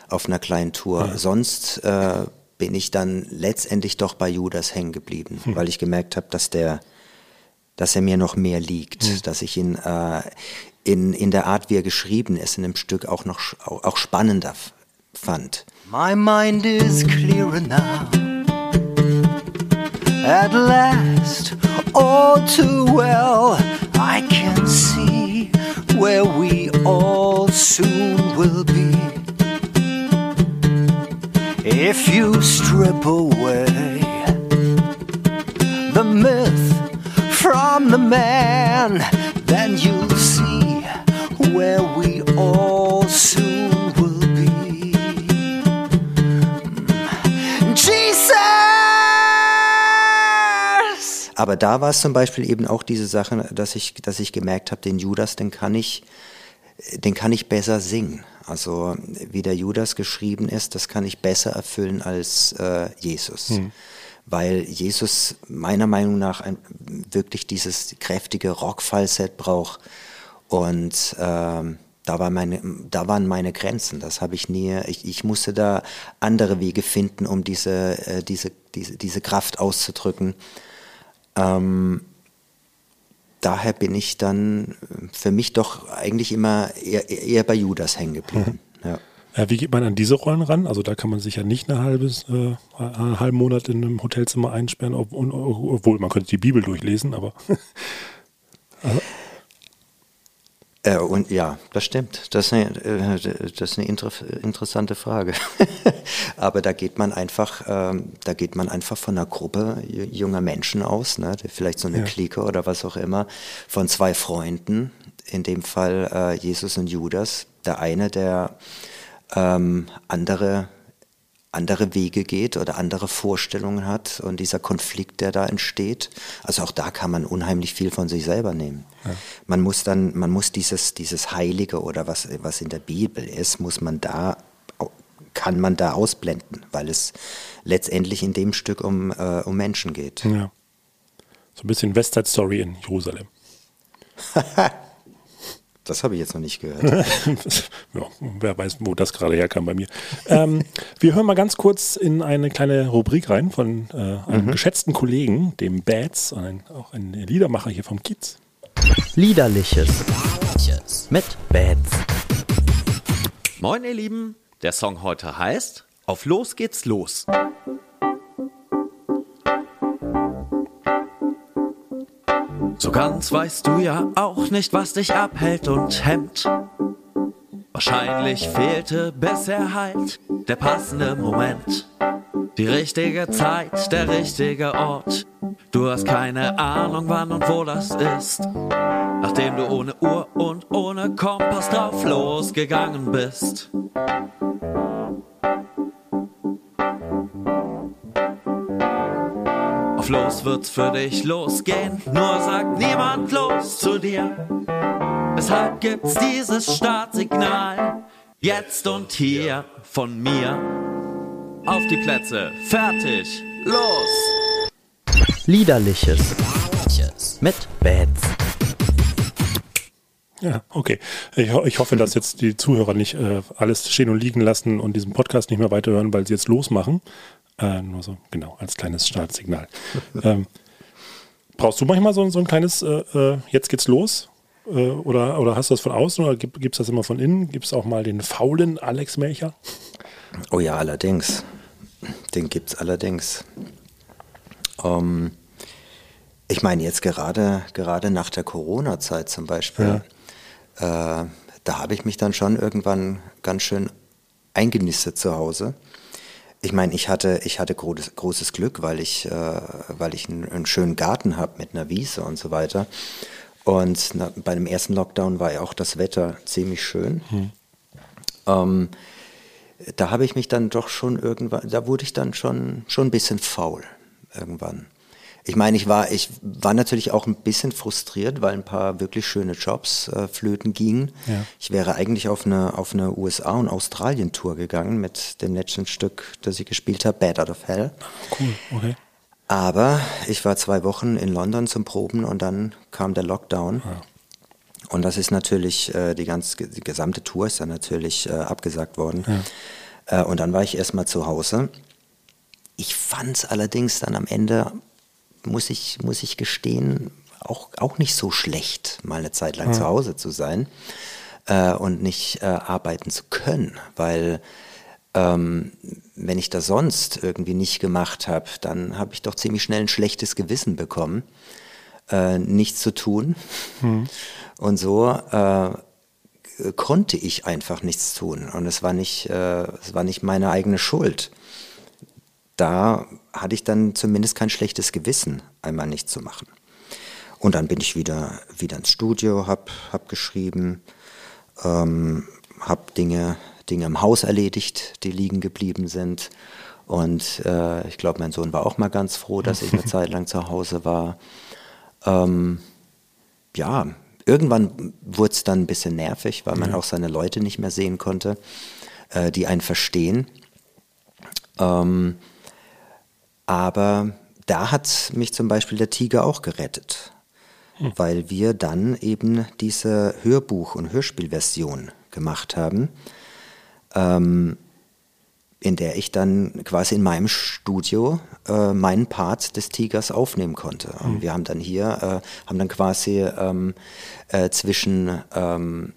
auf einer kleinen Tour. Sonst äh, bin ich dann letztendlich doch bei Judas hängen geblieben, weil ich gemerkt habe, dass der, dass er mir noch mehr liegt, dass ich ihn äh, in, in der Art, wie er geschrieben ist, in dem Stück auch noch auch, auch spannender fand.
My mind is clearer now. At last, all too well, I can see where we all soon will be. If you strip away from the man, then you'll see where we all soon will be. Jesus!
Aber da war es zum Beispiel eben auch diese Sache, dass ich, dass ich gemerkt habe, den Judas, den kann ich, den kann ich besser singen. Also wie der Judas geschrieben ist, das kann ich besser erfüllen als äh, Jesus. Weil Jesus meiner Meinung nach ein, wirklich dieses kräftige Rockfallset braucht. Und ähm, da, war meine, da waren meine Grenzen. Das habe ich nie. Ich, ich musste da andere Wege finden, um diese, äh, diese, diese, diese Kraft auszudrücken. Ähm, daher bin ich dann für mich doch eigentlich immer eher, eher bei Judas hängen geblieben.
Äh, wie geht man an diese Rollen ran? Also da kann man sich ja nicht eine halbes, äh, einen halben Monat in einem Hotelzimmer einsperren, obwohl man könnte die Bibel durchlesen, aber
Äh, und ja, das stimmt. Das ist eine, äh, das ist eine inter interessante Frage. Aber da geht man einfach, ähm, da geht man einfach von einer Gruppe ju- junger Menschen aus, ne? vielleicht so eine
Ja.
Clique oder was auch immer, von zwei Freunden, in dem Fall äh, Jesus und Judas. Der eine, der ähm, andere andere Wege geht oder andere Vorstellungen hat und dieser Konflikt, der da entsteht. Also auch da kann man unheimlich viel von sich selber nehmen. Man muss dann, man muss dieses, dieses Heilige oder was, was in der Bibel ist, muss man da, kann man da ausblenden, weil es letztendlich in dem Stück um, äh, um Menschen geht.
ja. So ein bisschen Westside Story in Jerusalem.
Das habe ich jetzt noch nicht gehört.
ja, wer weiß, wo das gerade herkam bei mir. Ähm, wir hören mal ganz kurz in eine kleine Rubrik rein von äh, einem
Mhm.
geschätzten Kollegen, dem Bats, ein, auch ein Liedermacher hier vom Kiez.
Liederliches. Mit Bats. Moin, ihr Lieben. Der Song heute heißt Auf los geht's los. So ganz weißt du ja auch nicht, was dich abhält und hemmt. Wahrscheinlich fehlte bisher halt der passende Moment. Die richtige Zeit, der richtige Ort. Du hast keine Ahnung, wann und wo das ist. Nachdem du ohne Uhr und ohne Kompass drauf losgegangen bist. Auf los wird's für dich losgehen, nur sagt niemand los zu dir. Weshalb gibt's dieses Startsignal? Jetzt und hier von mir. Auf die Plätze, fertig, los! Liederliches. Mit Bats.
Ja, okay. Ich, ho- ich hoffe, dass jetzt die Zuhörer nicht äh, alles stehen und liegen lassen und diesen Podcast nicht mehr weiterhören, weil sie jetzt losmachen. Äh, nur so, genau, als kleines Startsignal. ähm, brauchst du manchmal so, so ein kleines, äh, äh, jetzt geht's los? Äh, oder, oder hast du das von außen oder gibt es das immer von innen? Gibt es auch mal den faulen Alex Melcher?
Oh ja, allerdings. Den gibt's allerdings. Ähm, ich meine jetzt gerade, gerade nach der Corona-Zeit zum Beispiel, äh, da habe ich mich dann schon irgendwann ganz schön eingenistet zu Hause. Ich meine, ich hatte, ich hatte großes, großes Glück, weil ich, äh, weil ich einen, einen schönen Garten habe mit einer Wiese und so weiter. Und na, bei dem ersten Lockdown war ja auch das Wetter ziemlich schön. Ähm, da habe ich mich dann doch schon irgendwann, da wurde ich dann schon, schon ein bisschen faul irgendwann. Ich meine, ich war, ich war natürlich auch ein bisschen frustriert, weil ein paar wirklich schöne Jobs äh, flöten gingen.
Ja.
Ich wäre eigentlich auf eine, auf eine USA- und Australien-Tour gegangen mit dem letzten Stück, das ich gespielt habe, Bad Out of Hell.
Cool, okay.
Aber ich war zwei Wochen in London zum Proben und dann kam der Lockdown. Und das ist natürlich, äh, die, ganz, die gesamte Tour ist dann natürlich äh, abgesagt worden. Äh, und dann war ich erstmal zu Hause. Ich fand es allerdings dann am Ende, muss ich, muss ich gestehen, auch, auch nicht so schlecht, mal eine Zeit lang
Ja.
zu Hause zu sein äh, und nicht äh, arbeiten zu können, weil ähm, wenn ich das sonst irgendwie nicht gemacht habe, dann habe ich doch ziemlich schnell ein schlechtes Gewissen bekommen, äh, nichts zu tun.
Hm.
Und so äh, konnte ich einfach nichts tun. Und es war nicht, äh, es war nicht meine eigene Schuld. Da hatte ich dann zumindest kein schlechtes Gewissen, einmal nichts zu machen. Und dann bin ich wieder, wieder ins Studio, habe hab geschrieben, ähm, habe Dinge, Dinge im Haus erledigt, die liegen geblieben sind. Und äh, ich glaube, mein Sohn war auch mal ganz froh, dass ich eine Zeit lang zu Hause war. Ähm, ja, irgendwann wurde es dann ein bisschen nervig, weil man
Ja.
auch seine Leute nicht mehr sehen konnte, äh, die einen verstehen. Ähm, aber da hat mich zum Beispiel der Tiger auch gerettet, weil wir dann eben diese Hörbuch- und Hörspielversion gemacht haben, ähm, in der ich dann quasi in meinem Studio äh, meinen Part des Tigers aufnehmen konnte. Und wir haben dann hier, äh, haben dann quasi ähm, äh, zwischen, ähm,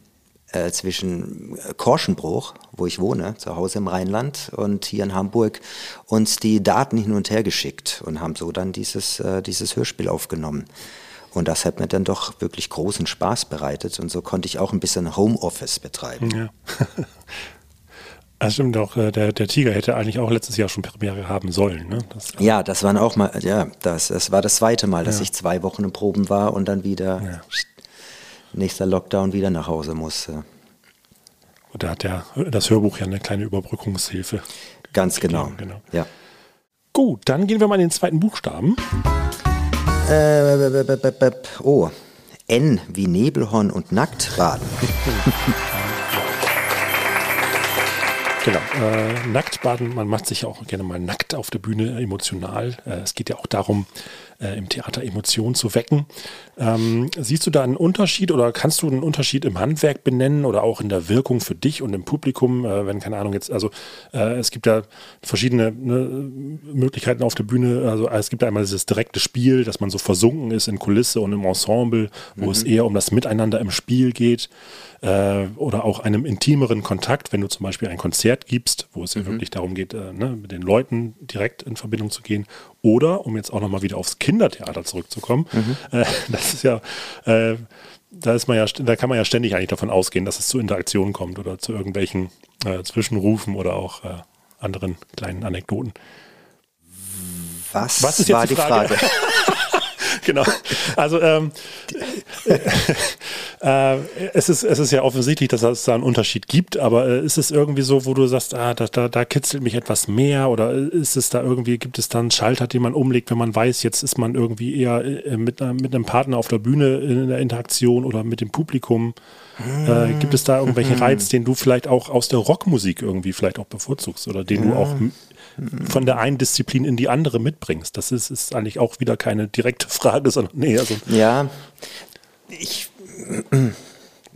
äh, zwischen Korschenbruch, wo ich wohne, zu Hause im Rheinland, und hier in Hamburg uns die Daten hin und her geschickt und haben so dann dieses, äh, dieses Hörspiel aufgenommen. Und das hat mir dann doch wirklich großen Spaß bereitet und so konnte ich auch ein bisschen Homeoffice betreiben.
Ja. Das stimmt auch, äh, der, der Tiger hätte eigentlich auch letztes Jahr schon Premiere haben sollen. Ne? Das,
Ja, das waren auch mal, ja, das, das war das zweite Mal, dass
Ja.
ich zwei Wochen in Proben war und dann wieder nächster Lockdown wieder nach Hause musste.
und da hat der, das Hörbuch ja eine kleine Überbrückungshilfe.
Ganz genau.
genau.
Ja.
Gut, dann gehen wir mal in den zweiten Buchstaben.
Äh, oh, N wie Nebelhorn und Nacktbaden.
Genau, äh, nackt baden, man macht sich ja auch gerne mal nackt auf der Bühne emotional. Äh, es geht ja auch darum, äh, im Theater Emotionen zu wecken. Ähm, siehst du da einen Unterschied oder kannst du einen Unterschied im Handwerk benennen oder auch in der Wirkung für dich und im Publikum, äh, wenn keine Ahnung jetzt, also äh, es gibt ja verschiedene ne, Möglichkeiten auf der Bühne, also es gibt einmal dieses direkte Spiel, dass man so versunken ist in Kulisse und im Ensemble, wo mhm. es eher um das Miteinander im Spiel geht äh, oder auch einem intimeren Kontakt, wenn du zum Beispiel ein Konzert gibst, wo es ja mhm. wirklich darum geht, äh, ne, mit den Leuten direkt in Verbindung zu gehen. Oder, um jetzt auch nochmal wieder aufs Kindertheater zurückzukommen, mhm. äh, das ist ja, äh, da ist man ja, da kann man ja ständig eigentlich davon ausgehen, dass es zu Interaktionen kommt oder zu irgendwelchen äh, Zwischenrufen oder auch äh, anderen kleinen Anekdoten.
Was, Was ist jetzt war die Frage? Die Frage?
genau. Also ähm, äh, es, ist, es ist ja offensichtlich, dass es da einen Unterschied gibt, aber äh, ist es irgendwie so, wo du sagst, ah, da, da, da kitzelt mich etwas mehr oder ist es da irgendwie, gibt es da einen Schalter, den man umlegt, wenn man weiß, jetzt ist man irgendwie eher äh, mit, mit einem Partner auf der Bühne in der Interaktion oder mit dem Publikum? Äh, gibt es da irgendwelchen Reiz, den du vielleicht auch aus der Rockmusik irgendwie vielleicht auch bevorzugst oder den du auch von der einen Disziplin in die andere mitbringst? Das ist, ist eigentlich auch wieder keine direkte Frage, sondern nee, also.
Ja, ich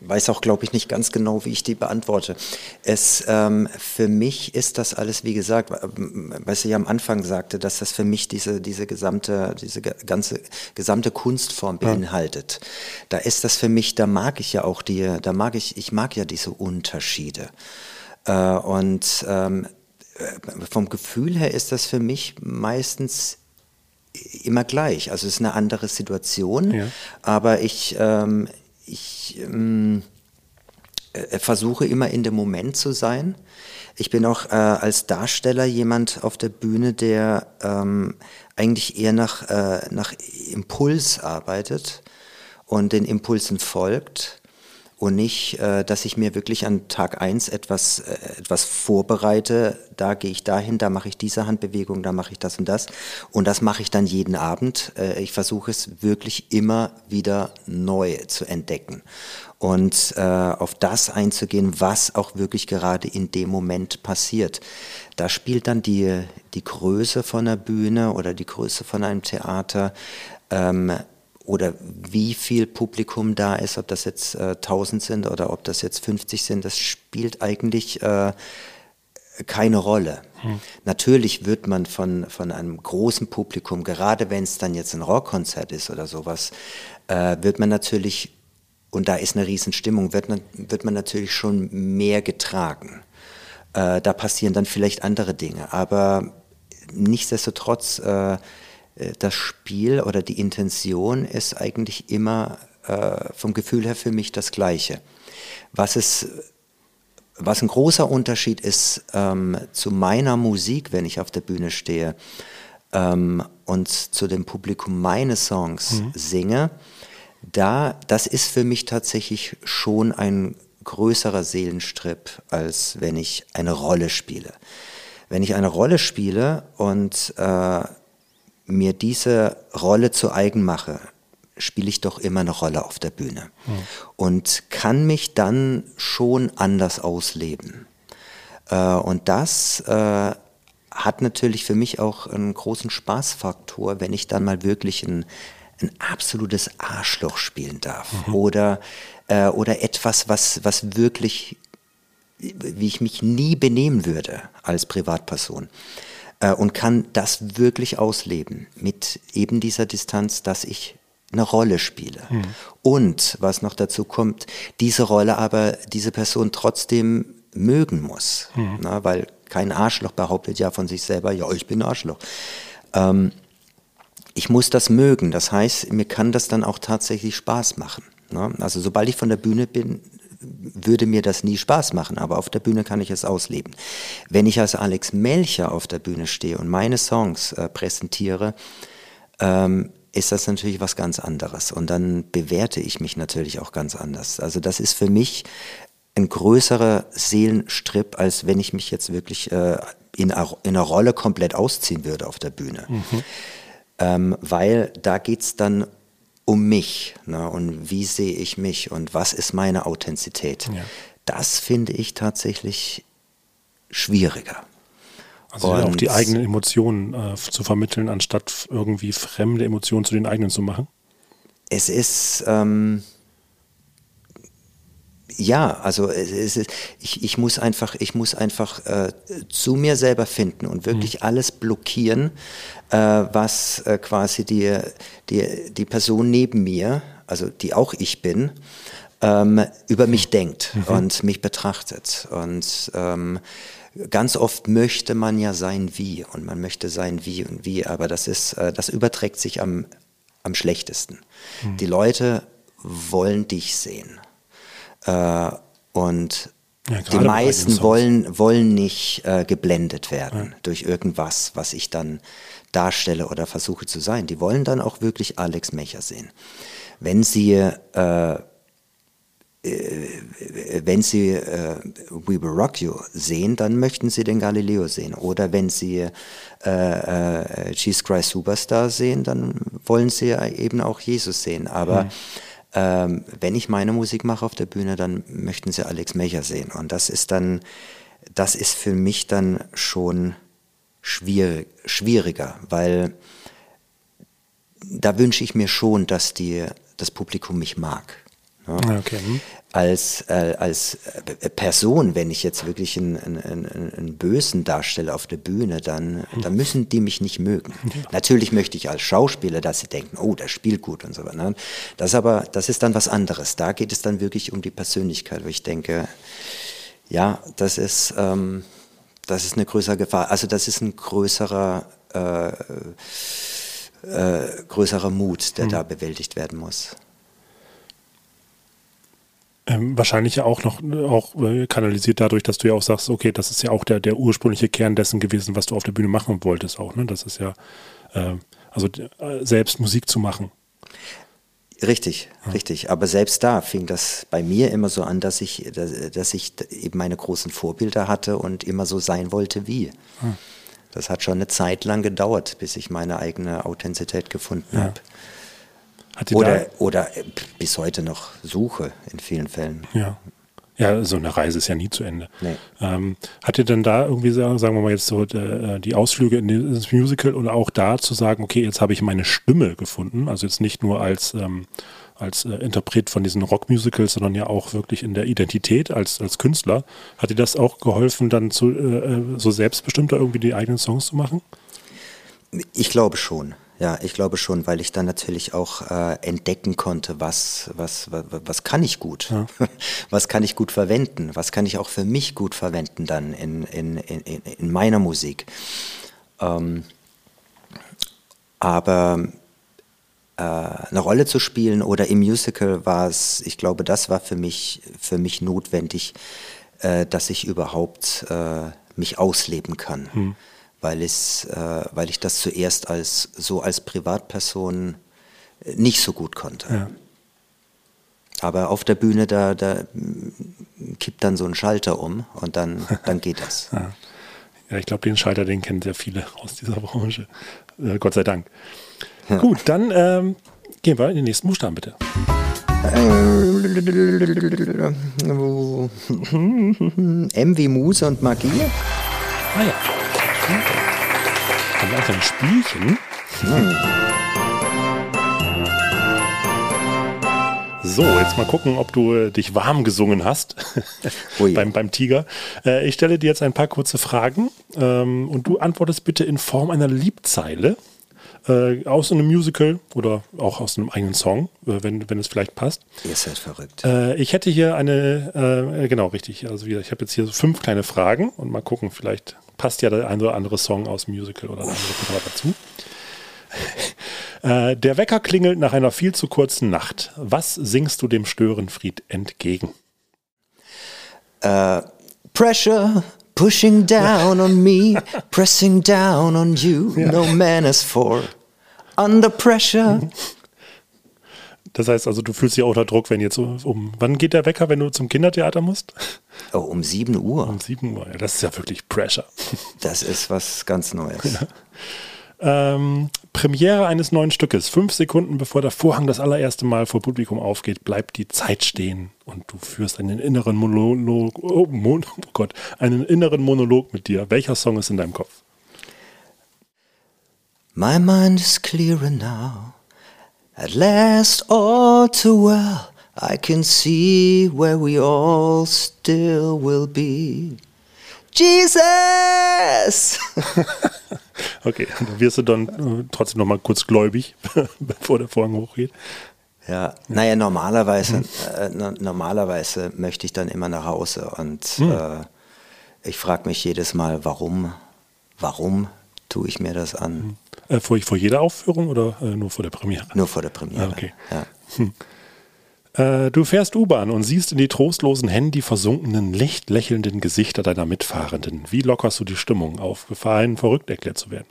weiß auch, glaube ich, nicht ganz genau, wie ich die beantworte. Es, ähm, für mich ist das alles, wie gesagt, was ich am Anfang sagte, dass das für mich diese, diese gesamte, diese ganze, gesamte Kunstform beinhaltet. Ja. Da ist das für mich, da mag ich ja auch die, da mag ich, ich mag ja diese Unterschiede. Äh, und ähm, vom Gefühl her ist das für mich meistens immer gleich. Also es ist eine andere Situation, ja. aber ich, ähm, ich ähm, äh, versuche immer in dem Moment zu sein. Ich bin auch äh, als Darsteller jemand auf der Bühne, der ähm, eigentlich eher nach, äh, nach Impuls arbeitet und den Impulsen folgt und nicht, äh, dass ich mir wirklich an Tag eins etwas, äh, etwas vorbereite, da gehe ich dahin, da mache ich diese Handbewegung, da mache ich das und das und das mache ich dann jeden Abend. Äh, ich versuche es wirklich immer wieder neu zu entdecken und äh, auf das einzugehen, was auch wirklich gerade in dem Moment passiert. Da spielt dann die, die Größe von der Bühne oder die Größe von einem Theater ähm, oder wie viel Publikum da ist, ob das jetzt äh, 1000 sind oder ob das jetzt 50 sind, das spielt eigentlich äh, keine Rolle. Hm. Natürlich wird man von, von einem großen Publikum, gerade wenn es dann jetzt ein Rockkonzert ist oder sowas, äh, wird man natürlich, und da ist eine Riesenstimmung, wird man, wird man natürlich schon mehr getragen. Äh, da passieren dann vielleicht andere Dinge, aber nichtsdestotrotz äh, das Spiel oder die Intention ist eigentlich immer äh, vom Gefühl her für mich das Gleiche. Was, es, was ein großer Unterschied ist ähm, zu meiner Musik, wenn ich auf der Bühne stehe ähm, und zu dem Publikum meine Songs mhm. singe, da, das ist für mich tatsächlich schon ein größerer Seelenstrip, als wenn ich eine Rolle spiele. Wenn ich eine Rolle spiele und äh, mir diese Rolle zu eigen mache, spiele ich doch immer eine Rolle auf der Bühne mhm. und kann mich dann schon anders ausleben. Äh, und das äh, hat natürlich für mich auch einen großen Spaßfaktor, wenn ich dann mal wirklich ein, ein absolutes Arschloch spielen darf mhm. oder, äh, oder etwas, was, was wirklich, wie ich mich nie benehmen würde als Privatperson äh, und kann das wirklich ausleben mit eben dieser Distanz, dass ich eine Rolle spiele. Mhm. Und was noch dazu kommt, diese Rolle aber diese Person trotzdem mögen muss. Mhm. Na, weil kein Arschloch behauptet ja von sich selber, ja, ich bin Arschloch. Ähm, ich muss das mögen. Das heißt, mir kann das dann auch tatsächlich Spaß machen. Ne? Also sobald ich von der Bühne bin, würde mir das nie Spaß machen, aber auf der Bühne kann ich es ausleben. Wenn ich als Alex Melcher auf der Bühne stehe und meine Songs äh, präsentiere, ähm, ist das natürlich was ganz anderes. Und dann bewerte ich mich natürlich auch ganz anders. Also das ist für mich ein größerer Seelenstrip, als wenn ich mich jetzt wirklich äh, in, in einer Rolle komplett ausziehen würde auf der Bühne. Mhm. Ähm, weil da geht es dann um mich ne, und wie sehe ich mich und was ist meine Authentizität. Ja. Das finde ich tatsächlich schwieriger.
Also auch
Und-
die eigenen Emotionen äh, zu vermitteln, anstatt irgendwie fremde Emotionen zu den eigenen zu machen.
Es ist, ähm, ja, also es ist, ich, ich muss einfach, ich muss einfach äh, zu mir selber finden und wirklich alles blockieren, äh, was äh, quasi die, die, die Person neben mir, also die auch ich bin, ähm, über mich denkt und mich betrachtet. Und ähm, ganz oft möchte man ja sein wie und man möchte sein wie und wie, aber das ist, äh, das überträgt sich am, am schlechtesten. Die Leute wollen dich sehen. Äh, und
Ja,
die meisten wollen, wollen nicht äh, geblendet werden durch irgendwas, was ich dann darstelle oder versuche zu sein. Die wollen dann auch wirklich Alex Mecher sehen. Wenn sie äh, äh, wenn Sie äh, We Will Rock You sehen, dann möchten Sie den Galileo sehen. Oder wenn Sie äh, äh, Jesus Christ Superstar sehen, dann wollen Sie eben auch Jesus sehen. Aber
Mhm.
Ähm, wenn ich meine Musik mache auf der Bühne, dann möchten Sie Alex Mecher sehen. Und das ist dann, das ist für mich dann schon schwierig, schwieriger, weil da wünsche ich mir schon, dass die, das Publikum mich mag. Ja.
Ah, okay. Hm.
Als, äh, als äh, Person, wenn ich jetzt wirklich einen, einen, einen, Bösen darstelle auf der Bühne, dann, dann müssen die mich nicht mögen. Natürlich möchte ich als Schauspieler, dass sie denken, oh, der spielt gut und so weiter. ne? Das aber, das ist dann was anderes. Da geht es dann wirklich um die Persönlichkeit, wo ich denke, ja, das ist, ähm, das ist eine größere Gefahr. Also das ist ein größerer, äh, äh, größerer Mut, der da bewältigt werden muss.
Ähm, wahrscheinlich ja auch noch auch äh, kanalisiert dadurch, dass du ja auch sagst, okay, das ist ja auch der, der ursprüngliche Kern dessen gewesen, was du auf der Bühne machen wolltest auch. Ne? Das ist ja, äh, also äh, selbst Musik zu machen.
Richtig, richtig. Aber selbst da fing das bei mir immer so an, dass ich, dass, dass ich eben meine großen Vorbilder hatte und immer so sein wollte wie. Das hat schon eine Zeit lang gedauert, bis ich meine eigene Authentizität gefunden habe. Oder, oder äh, bis heute noch suche in vielen Fällen.
ja. Ja, so eine Reise ist ja nie zu Ende.
Nee.
Ähm, hat dir denn da irgendwie, sagen wir mal jetzt so, äh, die Ausflüge in das Musical oder auch da zu sagen, okay, jetzt habe ich meine Stimme gefunden, also jetzt nicht nur als, ähm, als äh, Interpret von diesen Rockmusicals, sondern ja auch wirklich in der Identität als, als Künstler. Hat dir das auch geholfen, dann zu, äh, so selbstbestimmter irgendwie die eigenen Songs zu machen?
Ich glaube schon. Ja, ich glaube schon, weil ich dann natürlich auch äh, entdecken konnte, was, was, was, was kann ich gut, was kann ich gut verwenden, was kann ich auch für mich gut verwenden dann in, in, in, in- in meiner Musik. Ähm, aber äh, eine Rolle zu spielen oder im Musical war es, ich glaube, das war für mich, für mich notwendig, äh, dass ich überhaupt äh, mich ausleben kann. Weil, es, äh, weil ich das zuerst als so als Privatperson äh, nicht so gut konnte.
Ja.
Aber auf der Bühne, da, da kippt dann so ein Schalter um und dann, dann geht das.
Ja, ja ich glaube, den Schalter, den kennen sehr viele aus dieser Branche. Äh, Gott sei Dank. Gut, dann ähm, gehen wir in den nächsten Buchstaben, bitte.
M wie Muse und Magie?
Ah ja. Dann einfach ein Spielchen. So, jetzt mal gucken, ob du äh, dich warm gesungen hast beim, beim Tiger. Äh, ich stelle dir jetzt ein paar kurze Fragen ähm, und du antwortest bitte in Form einer Liebzeile äh, aus einem Musical oder auch aus einem eigenen Song, äh, wenn, wenn es vielleicht passt.
Ihr seid verrückt.
Äh, ich hätte hier eine, äh, genau, richtig. Also wieder, ich habe jetzt hier so fünf kleine Fragen und mal gucken, vielleicht passt ja der ein oder andere Song aus dem Musical oder ein anderes Cover dazu. äh, der Wecker klingelt nach einer viel zu kurzen Nacht. Was singst du dem Störenfried entgegen?
Äh, pressure pushing down on me, pressing down on you. No man is for under pressure.
Das heißt also, du fühlst dich auch unter Druck, wenn jetzt so um, wann geht der Wecker, wenn du zum Kindertheater musst?
Oh, um 7 Uhr.
Um 7 Uhr. Ja, das ist ja wirklich Pressure.
Das ist was ganz Neues.
Ähm, Premiere eines neuen Stückes. Fünf Sekunden bevor der Vorhang das allererste Mal vor Publikum aufgeht, bleibt die Zeit stehen und du führst einen inneren Monolog, oh, Mon oh Gott, einen inneren Monolog mit dir. Welcher Song ist in deinem Kopf?
My mind is clearer now. At last, all too well, I can see where we all still will be. Jesus!
okay, dann wirst du dann äh, trotzdem noch mal kurz gläubig, bevor der Vorhang hochgeht.
Ja, naja, normalerweise, äh, no- normalerweise möchte ich dann immer nach Hause und
Hm.
äh, ich frage mich jedes Mal, warum, warum tue ich mir das an?
Äh, vor, vor jeder Aufführung oder äh, nur vor der Premiere?
Nur vor der Premiere.
Ah, okay.
Ja.
Hm. Äh, du fährst U-Bahn und siehst in die trostlosen Hände die versunkenen, licht lächelnden Gesichter deiner Mitfahrenden. Wie lockerst du die Stimmung auf, Gefallen verrückt erklärt zu werden?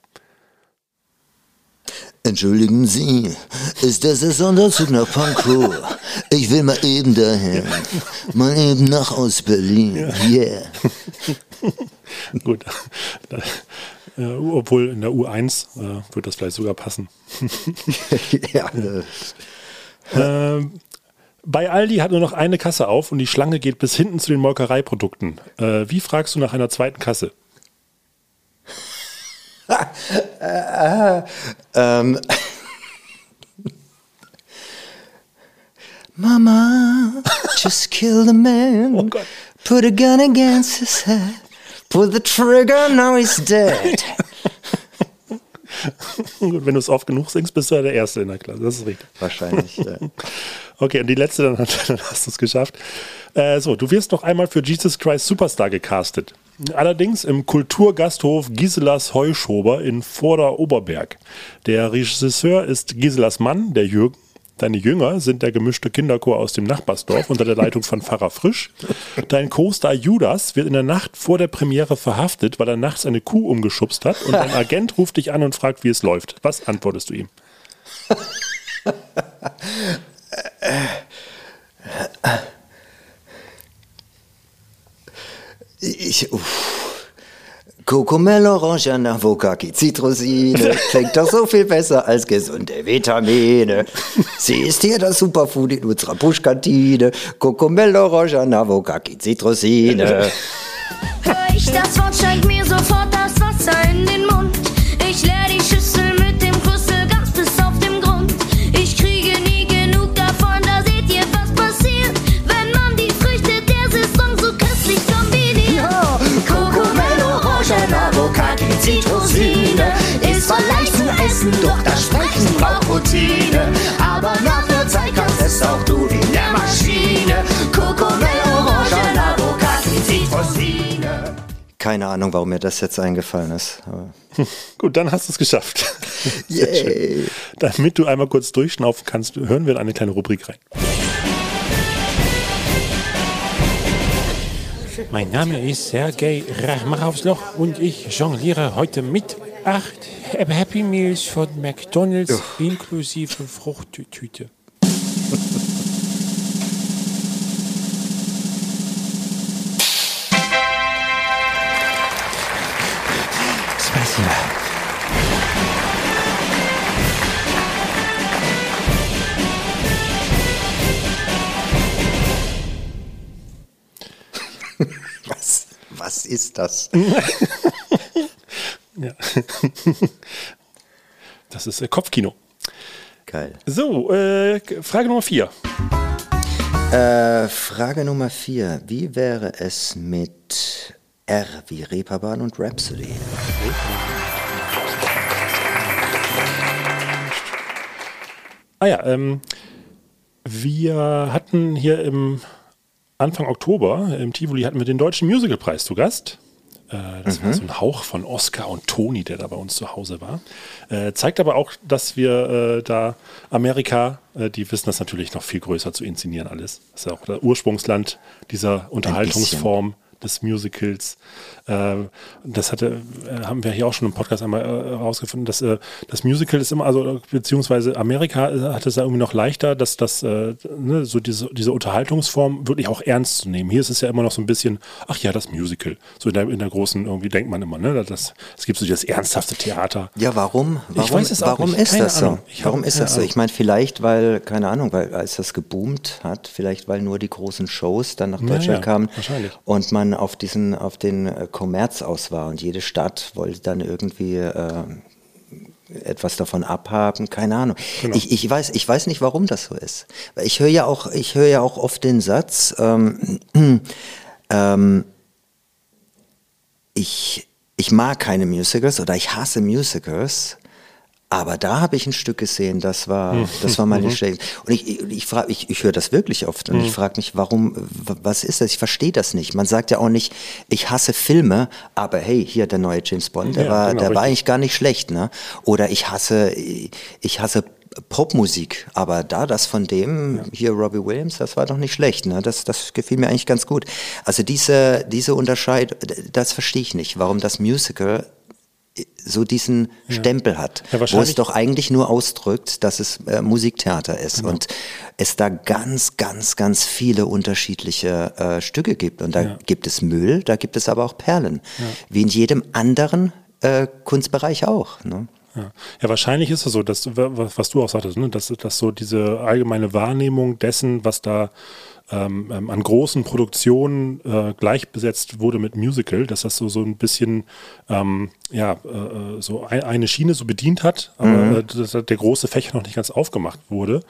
Entschuldigen Sie, ist das der Sonderzug nach Pankow? Ich will mal eben dahin. Mal eben nach aus Berlin. Yeah.
Gut. Äh, obwohl in der U1 äh, wird das vielleicht sogar passen.
ja.
Ähm, bei Aldi hat nur noch eine Kasse auf und die Schlange geht bis hinten zu den Molkereiprodukten. Äh, wie fragst du nach einer zweiten Kasse?
äh, ähm. Mama, just kill the man. Put a gun against his head. Pull the trigger, now he's dead.
Gut, wenn du es oft genug singst, bist du ja der Erste in der Klasse. Das ist richtig.
Wahrscheinlich, ja.
Okay, und die letzte, dann, dann hast du es geschafft. Äh, so, du wirst noch einmal für Jesus Christ Superstar gecastet. Allerdings im Kulturgasthof Giselas Heuschober in Vorder-Oberberg. Der Regisseur ist Giselas Mann, der Jürgen. Deine Jünger sind der gemischte Kinderchor aus dem Nachbarsdorf unter der Leitung von Pfarrer Frisch. Dein Co-Star Judas wird in der Nacht vor der Premiere verhaftet, weil er nachts eine Kuh umgeschubst hat und dein Agent ruft dich an und fragt, wie es läuft. Was antwortest du ihm?
Ich, uff. Kokomel, Orange, Avocaki, Zitrusine. Klingt doch so viel besser als gesunde Vitamine. Sie ist hier das Superfood in unserer Buschkantine. Kokomel, Orange, Avocaki, Zitrusine.
Hör ich das Wort, steigt mir sofort
essen, doch das Sprechen braucht Routine Aber nach der Zeit kannst es auch du in der Maschine Kokomel, Orangen, Avocado, Zitrusine
Keine Ahnung, warum mir das jetzt eingefallen ist.
Gut, dann hast du es geschafft. Schön. Damit du einmal kurz durchschnaufen kannst, hören wir in eine kleine Rubrik rein.
Mein Name ist Sergei Rachmachowsloch und ich jongliere heute mit acht Happy Meals von McDonalds inklusive Fruchttüte.
Was, was ist das?
Ja. Das ist äh, Kopfkino.
Geil.
So, äh, Frage Nummer vier.
Äh, Frage Nummer vier. Wie wäre es mit R wie Reeperbahn und Rhapsody?
Ah ja, ähm, wir hatten hier im Anfang Oktober im Tivoli hatten wir den Deutschen Musicalpreis zu Gast. Äh, das war
Mhm.
so ein Hauch von Oscar und Toni, der da bei uns zu Hause war. Äh, zeigt aber auch, dass wir äh, da Amerika, äh, die wissen das natürlich noch viel größer zu inszenieren alles. Das ist ja auch das Ursprungsland dieser Unterhaltungsform des Musicals. Äh, das hatte, äh, haben wir hier auch schon im Podcast einmal äh, herausgefunden, dass äh, das Musical ist immer, also beziehungsweise Amerika äh, hat es ja irgendwie noch leichter, dass das äh, ne, so diese, diese Unterhaltungsform wirklich auch ernst zu nehmen. Hier ist es ja immer noch so ein bisschen, ach ja, das Musical. So in der, in der großen, irgendwie denkt man immer, ne, das, es gibt so das ernsthafte Theater.
Ja, warum? Warum,
Ich weiß es auch
warum
nicht.
ist
Keine
das
Ahnung.
so?
Ich
Warum ist das so? Ich meine, vielleicht, weil, keine Ahnung, weil als das geboomt hat, vielleicht weil nur die großen Shows dann nach
Ja,
Deutschland
ja,
kamen
wahrscheinlich.
und man auf diesen, auf den äh, Kommerz aus war und jede Stadt wollte dann irgendwie äh, etwas davon abhaben, keine Ahnung.
Genau.
Ich, ich, weiß, ich weiß nicht, warum das so ist. Ich höre ja auch, ich höre ja auch oft den Satz, ähm, ähm, ich, ich mag keine Musicals oder ich hasse Musicals. Aber da habe ich ein Stück gesehen, das war, das war meine
Mhm.
Stelle. Und ich, ich, frage, ich, ich höre das wirklich oft und ich frage mich, warum, was ist das? Ich verstehe das nicht. Man sagt ja auch nicht, ich hasse Filme, aber hey, hier der neue James Bond, der
Ja,
war,
genau,
der war eigentlich gar nicht schlecht, ne? Oder ich hasse, ich hasse Popmusik, aber da das von dem, hier Robbie Williams, das war doch nicht schlecht, ne? Das, das gefiel mir eigentlich ganz gut. Also diese, diese Unterscheid, das verstehe ich nicht, warum das Musical so diesen Stempel hat,
Ja,
wo es doch eigentlich nur ausdrückt, dass es äh, Musiktheater ist
Genau.
und es da ganz, ganz, ganz viele unterschiedliche äh, Stücke gibt. Und da
Ja.
gibt es Müll, da gibt es aber auch Perlen, wie in jedem anderen äh, Kunstbereich auch. Ne?
Ja. ja, wahrscheinlich ist es so, dass, was was du auch sagtest, ne, dass, dass so diese allgemeine Wahrnehmung dessen, was da ähm, ähm, an großen Produktionen äh, gleichbesetzt wurde mit Musical, dass das so, so ein bisschen ähm, ja, äh, so ein, eine Schiene so bedient hat, aber
Mhm.
äh, dass der große Fächer noch nicht ganz aufgemacht wurde.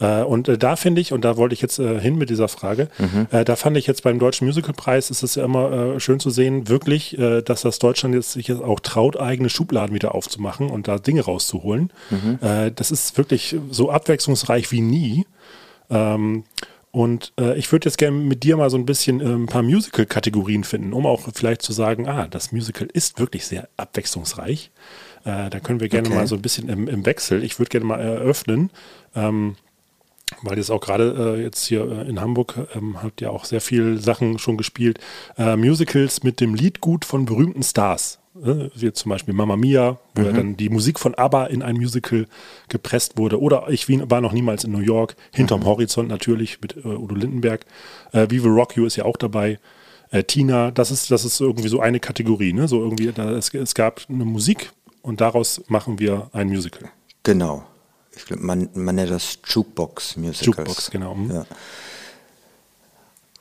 Äh, Und äh, da finde ich, und da wollte ich jetzt äh, hin mit dieser Frage,
Mhm.
äh, da fand ich jetzt beim Deutschen Musicalpreis, ist es ja immer äh, schön zu sehen, wirklich, äh, dass das Deutschland jetzt sich jetzt auch traut, eigene Schubladen wieder aufzumachen und da Dinge rauszuholen.
Mhm.
Äh, das ist wirklich so abwechslungsreich wie nie. Ähm, und äh, ich würde jetzt gerne mit dir mal so ein bisschen äh, ein paar Musical-Kategorien finden, um auch vielleicht zu sagen, ah, das Musical ist wirklich sehr abwechslungsreich. Äh, da können wir gerne
Okay.
mal so ein bisschen im, im Wechsel, ich würde gerne mal eröffnen, ähm, weil jetzt auch gerade äh, jetzt hier äh, in Hamburg ähm, habt ihr auch sehr viel Sachen schon gespielt. Äh, Musicals mit dem Liedgut von berühmten Stars. Wie zum Beispiel Mamma Mia, wo ja
Mhm.
dann die Musik von ABBA in ein Musical gepresst wurde. Oder ich war noch niemals in New York. Hinterm Horizont natürlich mit äh, Udo Lindenberg. Äh, Will Rock You ist ja auch dabei. Äh, Tina, das ist, das ist irgendwie so eine Kategorie. Ne? So irgendwie, da, es, es gab eine Musik und daraus machen wir ein Musical.
Genau. Ich glaub, man, man nennt das Jukebox-Musicals.
Jukebox, genau. Mhm.
Ja.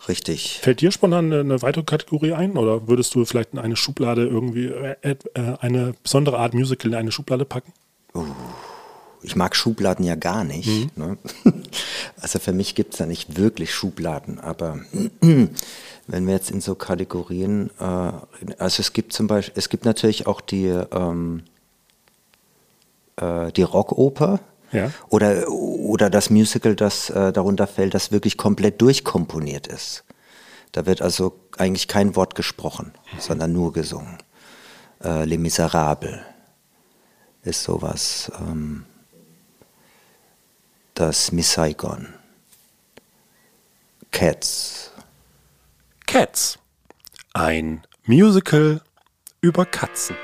Richtig.
Fällt dir spontan eine, weitere Kategorie ein oder würdest du vielleicht in eine Schublade irgendwie äh, äh, eine besondere Art Musical in eine Schublade packen?
Ich mag Schubladen ja gar nicht.
Mhm.
Ne? Also für mich gibt es da nicht wirklich Schubladen, aber wenn wir jetzt in so Kategorien, äh, also es gibt zum Beispiel, es gibt natürlich auch die, ähm, äh, die Rockoper
Ja.
oder, oder das Musical, das äh, darunter fällt, das wirklich komplett durchkomponiert ist. Da wird also eigentlich kein Wort gesprochen, sondern nur gesungen. Äh, Les Miserables ist sowas. Ähm, das Miss Saigon. Cats.
Cats. Ein Musical über Katzen.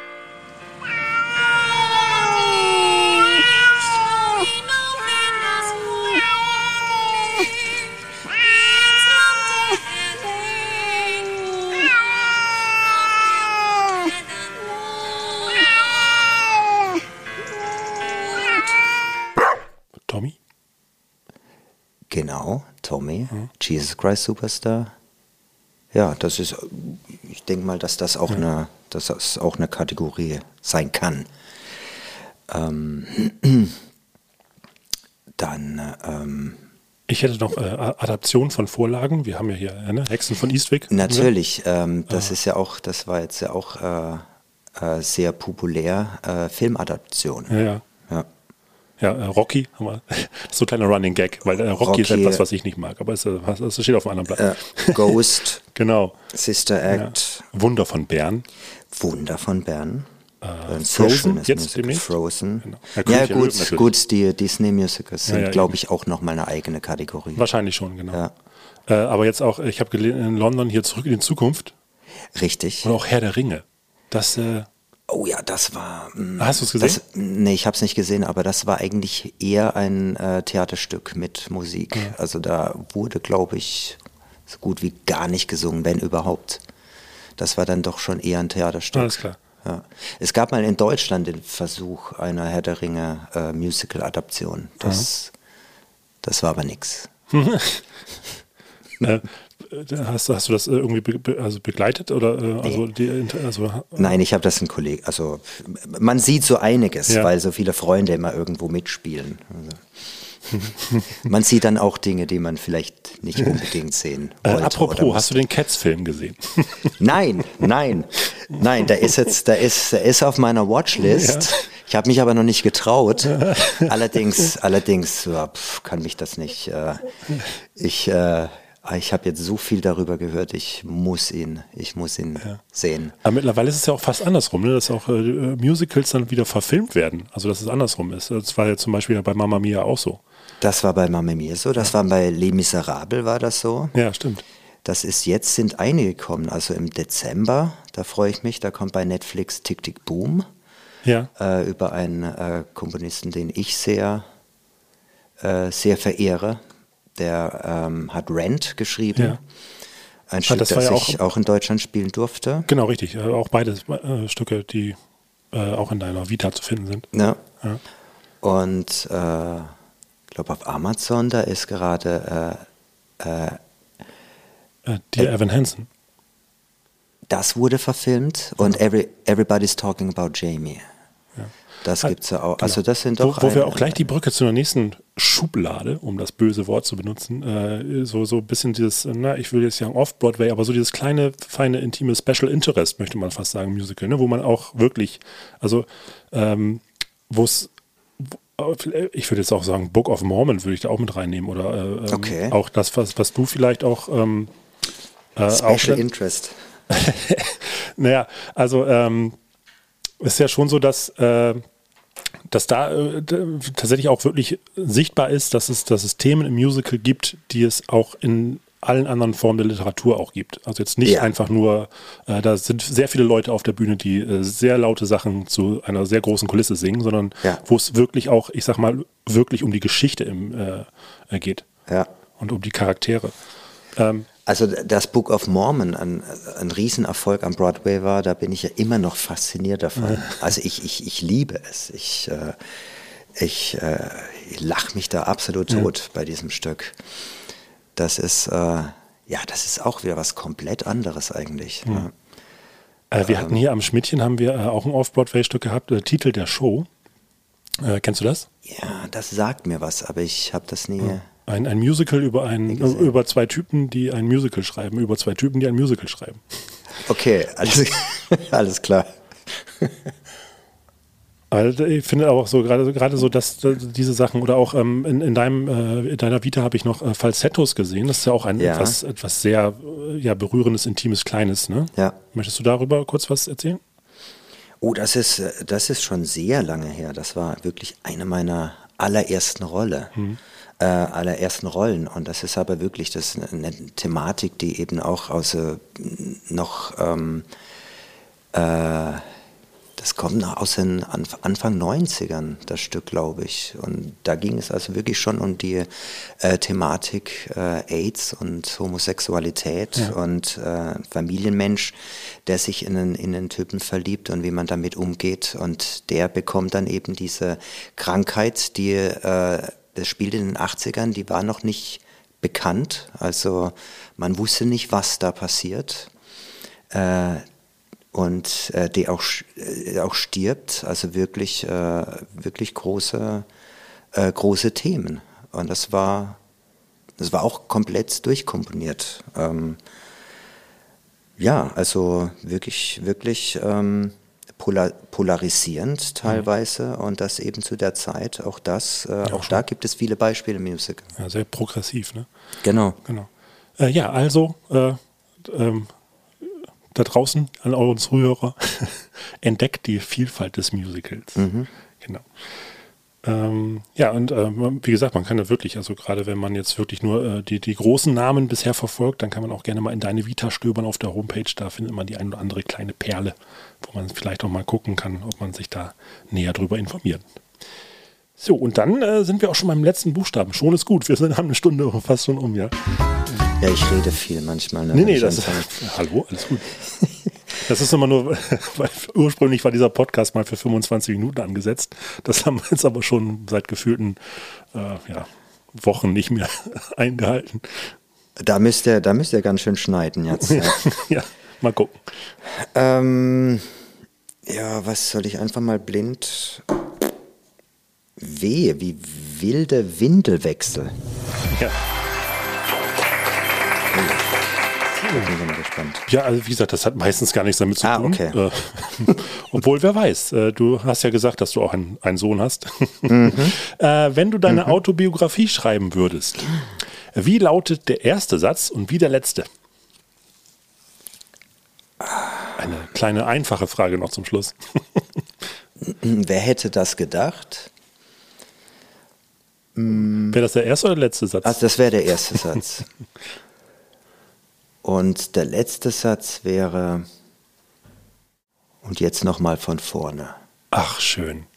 Genau, Tommy, Jesus Christ Superstar. Ja, das ist, ich denke mal, dass das auch, eine, dass das auch eine Kategorie sein kann. Ähm, dann, ähm,
Ich hätte noch äh, Adaption von Vorlagen. Wir haben ja hier äh, ne? Hexen von Eastwick.
natürlich, ähm, das ist ja auch, das war jetzt ja auch äh, äh, sehr populär, äh, Filmadaption.
Ja, ja.
Ja.
Ja, äh, Rocky haben wir. Ist so ein kleiner Running Gag, weil äh, Rocky, ist
Rocky,
etwas, was ich nicht mag, aber es, äh, es steht auf einem anderen Blatt.
Äh, Ghost,
genau.
Sister Act,
Wunder von Bern.
Wunder von Bern.
Äh, Frozen, jetzt
Musical.
demnächst.
Frozen.
Genau. Ja,
Ja,
Löwen
gut, gut, die Disney-Musicals
Ja,
sind,
ja,
glaube ich, auch nochmal eine eigene Kategorie.
Wahrscheinlich schon, genau.
Ja.
Äh, aber jetzt auch, ich habe gelesen, in London hier zurück in die Zukunft
Richtig.
Oder auch Herr der Ringe. Das, äh,
Oh ja, das war. mm,
Hast du's gesehen?
Das, nee, ich habe es nicht gesehen, aber das war eigentlich eher ein äh, Theaterstück mit Musik. Also da wurde, glaube ich, so gut wie gar nicht gesungen, wenn überhaupt. Das war dann doch schon eher ein Theaterstück.
Alles klar.
Ja. Es gab mal in Deutschland den Versuch einer Herr der Ringe äh, Musical-Adaption. Das, das war aber nix.
äh, hast, hast du das äh, irgendwie be also begleitet? Oder, äh, also die, also,
Nein, ich habe das ein Kollege. Also man sieht so einiges,
Ja.
weil so viele Freunde immer irgendwo mitspielen. Also, man sieht dann auch Dinge, die man vielleicht nicht unbedingt sehen
äh,
wollte. oder
apropos, hast du den Cats-Film gesehen?
Nein, nein, nein, der ist jetzt, der ist, der ist auf meiner Watchlist.
Ja.
Ich habe mich aber noch nicht getraut. allerdings, allerdings ja, pf, kann mich das nicht. Äh, ich, äh, ich habe jetzt so viel darüber gehört. Ich muss ihn, ich muss ihn sehen.
Aber mittlerweile ist es ja auch fast andersrum, ne? dass auch äh, Musicals dann wieder verfilmt werden. Also dass es andersrum ist. Das war ja zum Beispiel bei Mamma Mia auch so.
Das war bei Mamma Mia so, das war bei Les Miserables war das so.
Ja, stimmt.
Das ist jetzt sind einige gekommen, also im Dezember, da freue ich mich, da kommt bei Netflix Tick Tick Boom
Ja.
äh, über einen äh, Komponisten, den ich sehr, äh, sehr verehre. Der ähm, hat Rent geschrieben.
Ja.
Ein Stück,
das
das,
ja
ich auch in Deutschland spielen durfte.
Genau, richtig. Äh, auch beide äh, Stücke, die äh, auch in deiner Vita zu finden sind.
Ja.
Ja.
Und äh, ich glaube auf Amazon, da ist gerade äh, Äh,
Dear Evan Hansen.
Das wurde verfilmt und every, Everybody's Talking About Jamie. Das gibt es ja auch.
genau.
Also das sind doch
Wo, wo wir auch gleich die Brücke zu einer nächsten Schublade, um das böse Wort zu benutzen, äh, so, so ein bisschen dieses, äh, na, ich will jetzt sagen Off-Broadway, aber so dieses kleine, feine, intime Special Interest, möchte man fast sagen, Musical, ne? wo man auch wirklich, also ähm, wo es, ich würde jetzt auch sagen, Book of Mormon würde ich da auch mit reinnehmen oder äh, ähm,
Okay.
auch das, was, was du vielleicht auch ähm, äh, auch
Special Interest.
naja, also ähm, ist ja schon so, dass, äh, dass da äh, tatsächlich auch wirklich sichtbar ist, dass es, dass es Themen im Musical gibt, die es auch in allen anderen Formen der Literatur auch gibt. Also jetzt nicht
Ja.
einfach nur, äh, da sind sehr viele Leute auf der Bühne, die äh, sehr laute Sachen zu einer sehr großen Kulisse singen, sondern
Ja.
wo es wirklich auch, ich sag mal, wirklich um die Geschichte im, äh, äh, geht
Ja.
und um die Charaktere. Ähm,
Also das Book of Mormon ein, ein Riesenerfolg am Broadway war, da bin ich ja immer noch fasziniert davon. Also ich, ich, ich liebe es. Ich, äh, ich, äh, ich lache mich da absolut
Ja.
tot bei diesem Stück. Das ist, äh, ja, das ist auch wieder was komplett anderes eigentlich.
Ja.
Ja.
Äh, wir hatten hier am Schmidtchen haben wir äh, auch ein Off-Broadway-Stück gehabt, äh, Titel der Show. Kennst du das?
Ja, das sagt mir was, aber ich habe das nie.
Ein, ein Musical über, ein, über zwei Typen, die ein Musical schreiben, über zwei Typen, die ein Musical schreiben.
Okay, alles, alles klar.
Also ich finde auch so gerade gerade so, dass äh, diese Sachen oder auch ähm, in, in deinem äh, in deiner Vita habe ich noch äh, Falsettos gesehen. Das ist ja auch ein
Ja.
etwas etwas sehr äh, ja berührendes, intimes, kleines. Ne?
Ja.
Möchtest du darüber kurz was erzählen?
Oh, das ist, äh, das ist schon sehr lange her. Das war wirklich eine meiner allerersten Rolle. Äh, allerersten Rollen. Und das ist aber wirklich das eine Thematik, die eben auch aus äh, noch ähm, äh, das kommt noch aus den Anf Anfang 90ern, das Stück, glaube ich. Und da ging es also wirklich schon um die äh, Thematik äh, AIDS und Homosexualität
Ja.
und äh, Familienmensch, der sich in einen, in einen Typen verliebt und wie man damit umgeht. Und der bekommt dann eben diese Krankheit, die, äh, das spielt in den 80ern, die war noch nicht bekannt. Also man wusste nicht, was da passiert. Äh, und äh, die auch, äh, auch stirbt, also wirklich, äh, wirklich große, äh, große Themen. Und das war, das war auch komplett durchkomponiert. Ähm, ja, also wirklich, wirklich ähm, polar, polarisierend teilweise und das eben zu der Zeit. Auch das, äh, auch da gibt es viele Beispiele im Musical.
Ja, sehr progressiv, ne?
Genau.
Genau. Äh, ja, also äh, ähm, da draußen an euren Zuhörer entdeckt die Vielfalt des Musicals.
Mhm.
Genau. Ähm, ja, und äh, wie gesagt, man kann da wirklich, also gerade wenn man jetzt wirklich nur äh, die, die großen Namen bisher verfolgt, dann kann man auch gerne mal in deine Vita stöbern auf der Homepage. Da findet man die ein oder andere kleine Perle, wo man vielleicht auch mal gucken kann, ob man sich da näher drüber informiert. So, und dann äh, sind wir auch schon beim letzten Buchstaben. Schon ist gut. Wir sind, haben eine Stunde fast schon um, ja.
Ja, ich rede viel manchmal. Ne,
Nee, nee, das
anfange.
Hallo, alles gut. Das ist immer nur, weil ursprünglich war dieser Podcast mal für 25 Minuten angesetzt. Das haben wir jetzt aber schon seit gefühlten äh, ja, Wochen nicht mehr eingehalten.
Da müsst ihr, da müsst ihr ganz schön schneiden jetzt. Ja.
ja, mal gucken.
Ähm, ja, was soll ich einfach mal blind? Wehe, wie wilde Windelwechsel.
Ja.
Da ich mal gespannt.
Ja, also wie gesagt, das hat meistens gar nichts damit zu
Ah,
tun.
okay.
Äh, obwohl, wer weiß, äh, du hast ja gesagt, dass du auch einen, einen Sohn hast.
Mhm.
äh, wenn du deine Autobiografie schreiben würdest, wie lautet der erste Satz und wie der letzte? Eine kleine einfache Frage noch zum Schluss.
Wer hätte das gedacht?
Wäre das der erste oder der letzte Satz?
Also das wäre der erste Satz. Und der letzte Satz wäre, und jetzt nochmal von vorne.
Ach, schön.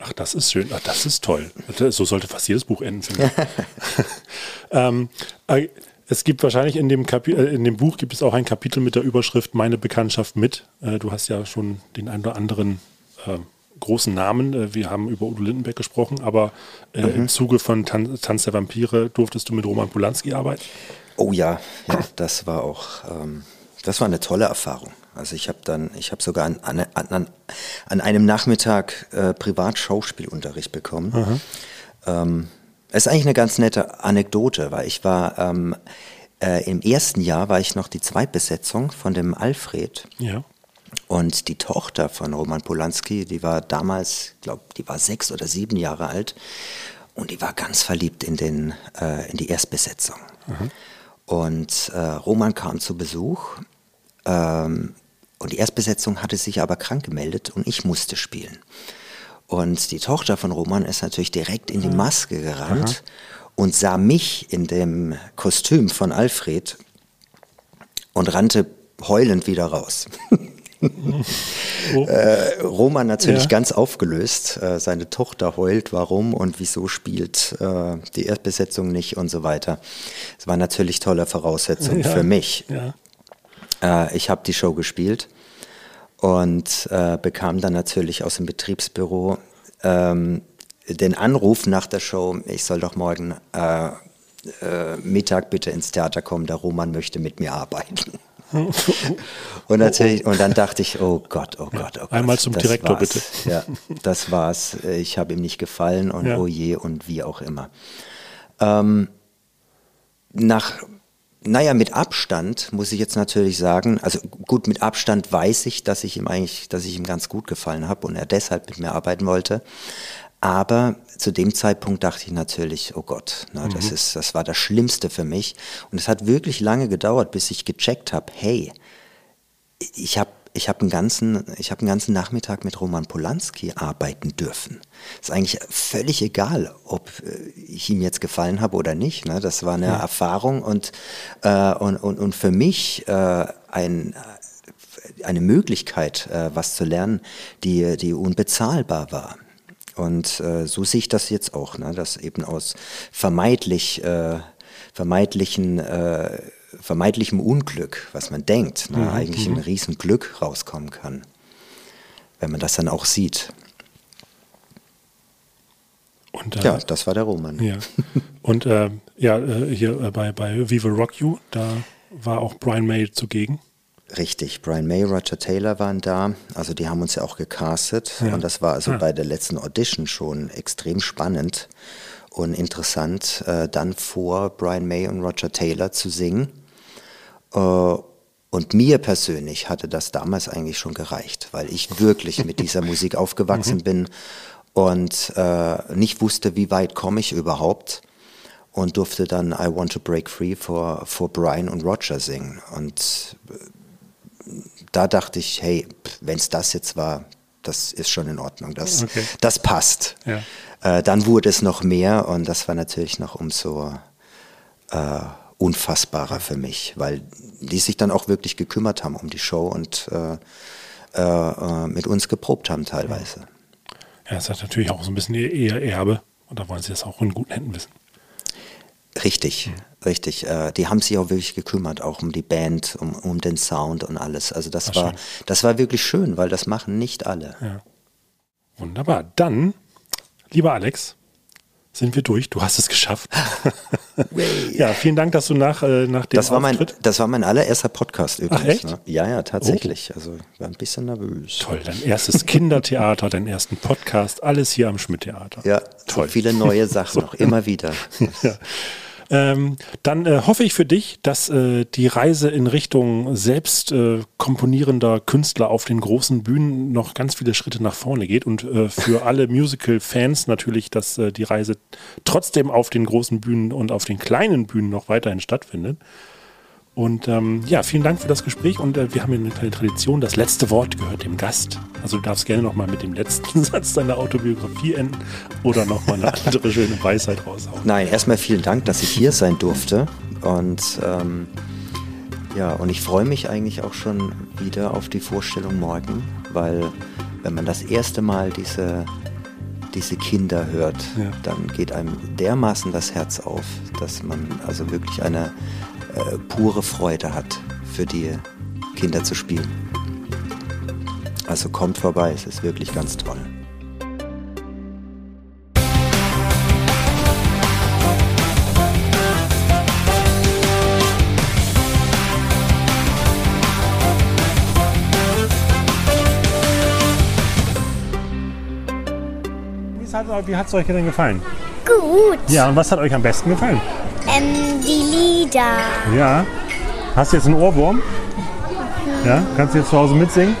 Ach, das ist schön. Ach, das ist toll. So sollte fast jedes Buch enden, finde ich. ähm, äh, es gibt wahrscheinlich in dem, Kapi äh, in dem Buch gibt es auch ein Kapitel mit der Überschrift Meine Bekanntschaft mit. Äh, du hast ja schon den einen oder anderen äh, großen Namen. Äh, wir haben über Udo Lindenberg gesprochen, aber äh,
Mhm.
im Zuge von Tan Tanz der Vampire durftest du mit Roman Polanski arbeiten.
Oh ja, ja das war auch, ähm, das war eine tolle Erfahrung. Also ich habe dann, ich habe sogar an, an, an, an einem Nachmittag äh, privat Schauspielunterricht bekommen. Ähm, es ist eigentlich eine ganz nette Anekdote, weil ich war ähm, äh, im ersten Jahr war ich noch die Zweitbesetzung von dem Alfred.
Ja.
Und die Tochter von Roman Polanski, die war damals, glaube die war sechs oder sieben Jahre alt und die war ganz verliebt in, den, äh, in die Erstbesetzung. Und äh, Roman kam zu Besuch ähm, und die Erstbesetzung hatte sich aber krank gemeldet und ich musste spielen. Und die Tochter von Roman ist natürlich direkt in die Maske gerannt und sah mich in dem Kostüm von Alfred und rannte heulend wieder raus. äh, Roman natürlich
Ja.
ganz aufgelöst. Äh, seine Tochter heult, warum und wieso spielt äh, die Erstbesetzung nicht und so weiter. Es war natürlich tolle Voraussetzung
Ja.
für mich.
Ja.
Äh, ich habe die Show gespielt und äh, bekam dann natürlich aus dem Betriebsbüro ähm, den Anruf nach der Show, ich soll doch morgen äh, Mittag bitte ins Theater kommen, der Roman möchte mit mir arbeiten. Und natürlich, und dann dachte ich, oh Gott, oh Gott, oh Gott.
Einmal zum Direktor,
war's.
bitte.
Ja, das war's. Ich habe ihm nicht gefallen und
Ja.
oh je und wie auch immer. Ähm, nach, naja, mit Abstand muss ich jetzt natürlich sagen, also gut, mit Abstand weiß ich, dass ich ihm eigentlich, dass ich ihm ganz gut gefallen habe und er deshalb mit mir arbeiten wollte. Aber zu dem Zeitpunkt dachte ich natürlich, oh Gott, das,
Mhm.
ist, das war das Schlimmste für mich. Und es hat wirklich lange gedauert, bis ich gecheckt habe, hey, ich habe ich hab einen, ganzen- ich hab einen ganzen Nachmittag mit Roman Polanski arbeiten dürfen. Ist eigentlich völlig egal, ob äh, ich ihm jetzt gefallen habe oder nicht. Ne? Das war eine
Ja.
Erfahrung und, äh, und, und, und für mich äh, ein, eine Möglichkeit, äh, was zu lernen, die, die unbezahlbar war. Und äh, so sehe ich das jetzt auch, ne? dass eben aus vermeidlich, äh, vermeidlichen, äh, vermeidlichem Unglück, was man denkt, ne?
Mhm,
eigentlich
mhm.
ein Riesenglück rauskommen kann, wenn man das dann auch sieht.
Und,
Ja, das war der Roman.
Ja. Und äh, ja, äh, hier äh, bei, bei Viva Rock You, da war auch Brian May zugegen.
Richtig, Brian May, Roger Taylor waren da. Also die haben uns ja auch gecastet.
Ja.
Und das war also
Ah.
bei der letzten Audition schon extrem spannend und interessant, äh, dann vor Brian May und Roger Taylor zu singen. Äh, und mir persönlich hatte das damals eigentlich schon gereicht, weil ich wirklich mit dieser Musik aufgewachsen
Mhm.
bin und äh, nicht wusste, wie weit komme ich überhaupt und durfte dann I Want to Break Free vor, vor Brian und Roger singen. Und äh, da dachte ich, hey, wenn es das jetzt war, das ist schon in Ordnung. Das,
Okay.
das passt.
Ja.
Äh, dann wurde es noch mehr und das war natürlich noch umso äh, unfassbarer für mich, weil die sich dann auch wirklich gekümmert haben um die Show und äh, äh, äh, mit uns geprobt haben teilweise.
Ja, es hat natürlich auch so ein bisschen ihr Erbe. Und da wollen sie das auch in guten Händen wissen.
Richtig, richtig. Äh, die haben sich auch wirklich gekümmert, auch um die Band, um, um den Sound und alles. Also das
War
war,
schön.
das war wirklich schön, weil das machen nicht alle.
Ja. Wunderbar. Dann, lieber Alex, sind wir durch. Du hast es geschafft. ja, vielen Dank, dass du nach, äh, nach dem
Das war, mein,
Auftritt
das war mein allererster Podcast übrigens.
Ach, echt?
Ne? Ja, ja, tatsächlich. Also ich war ein bisschen nervös.
Toll, dein erstes Kindertheater, deinen ersten Podcast, alles hier am Schmidt-Theater.
Ja,
Toll.
so viele neue Sachen noch, immer wieder.
ja. Ähm, dann äh, hoffe ich für dich, dass äh, die Reise in Richtung selbst äh, komponierender Künstler auf den großen Bühnen noch ganz viele Schritte nach vorne geht und äh, für alle Musical-Fans natürlich, dass äh, die Reise trotzdem auf den großen Bühnen und auf den kleinen Bühnen noch weiterhin stattfindet. Und ähm, ja, vielen Dank für das Gespräch und äh, wir haben hier eine kleine Tradition. Das letzte Wort gehört dem Gast. Also du darfst gerne nochmal mit dem letzten Satz deiner Autobiografie enden oder nochmal eine andere schöne Weisheit raushauen.
Nein, erstmal vielen Dank, dass ich hier sein durfte. Und ähm, ja, und ich freue mich eigentlich auch schon wieder auf die Vorstellung morgen, weil wenn man das erste Mal diese, diese Kinder hört,
Ja.
dann geht einem dermaßen das Herz auf, dass man also wirklich eine äh, pure Freude hat, für die Kinder zu spielen. Also kommt vorbei, es ist wirklich ganz toll.
Wie hat es euch denn gefallen?
Gut.
Ja, und was hat euch am besten gefallen?
Ähm, die Lieder.
Ja. Hast du jetzt einen Ohrwurm? Ja? Kannst du jetzt zu Hause mitsingen?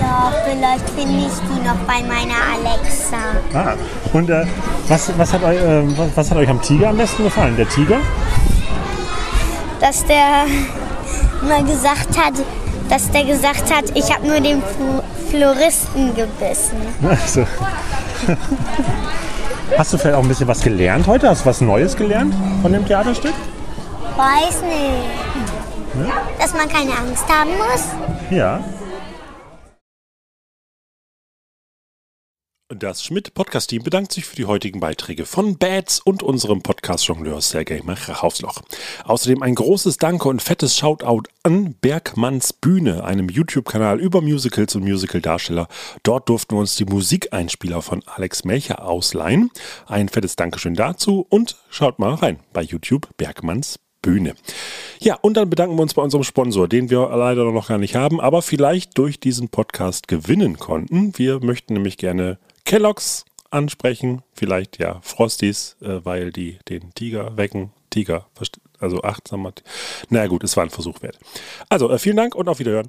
Ja, vielleicht finde ich die noch bei meiner Alexa.
Ah. Und äh, was, was, hat euch, äh, was, was hat euch am Tiger am besten gefallen? Der Tiger?
Dass der mal gesagt hat, dass der gesagt hat, ich habe nur den Fl Floristen gebissen.
Also. Hast du vielleicht auch ein bisschen was gelernt heute? Hast du was Neues gelernt von dem Theaterstück?
Weiß nicht.
Ja.
Dass man keine Angst haben muss.
Ja. Das Schmidt-Podcast-Team bedankt sich für die heutigen Beiträge von Bats und unserem Podcast-Jongleur Sergei Machraufsloch. Außerdem ein großes Danke und fettes Shoutout an Bergmanns Bühne, einem YouTube-Kanal über Musicals und Musical-Darsteller. Dort durften wir uns die Musikeinspieler von Alex Melcher ausleihen. Ein fettes Dankeschön dazu und schaut mal rein bei YouTube Bergmanns Bühne. Ja, und dann bedanken wir uns bei unserem Sponsor, den wir leider noch gar nicht haben, aber vielleicht durch diesen Podcast gewinnen konnten. Wir möchten nämlich gerne Kellogg's ansprechen, vielleicht ja Frosties, äh, weil die den Tiger wecken. Tiger, also Achtsamkeit. Na gut, es war ein Versuch wert. Also, äh, vielen Dank und auf Wiederhören.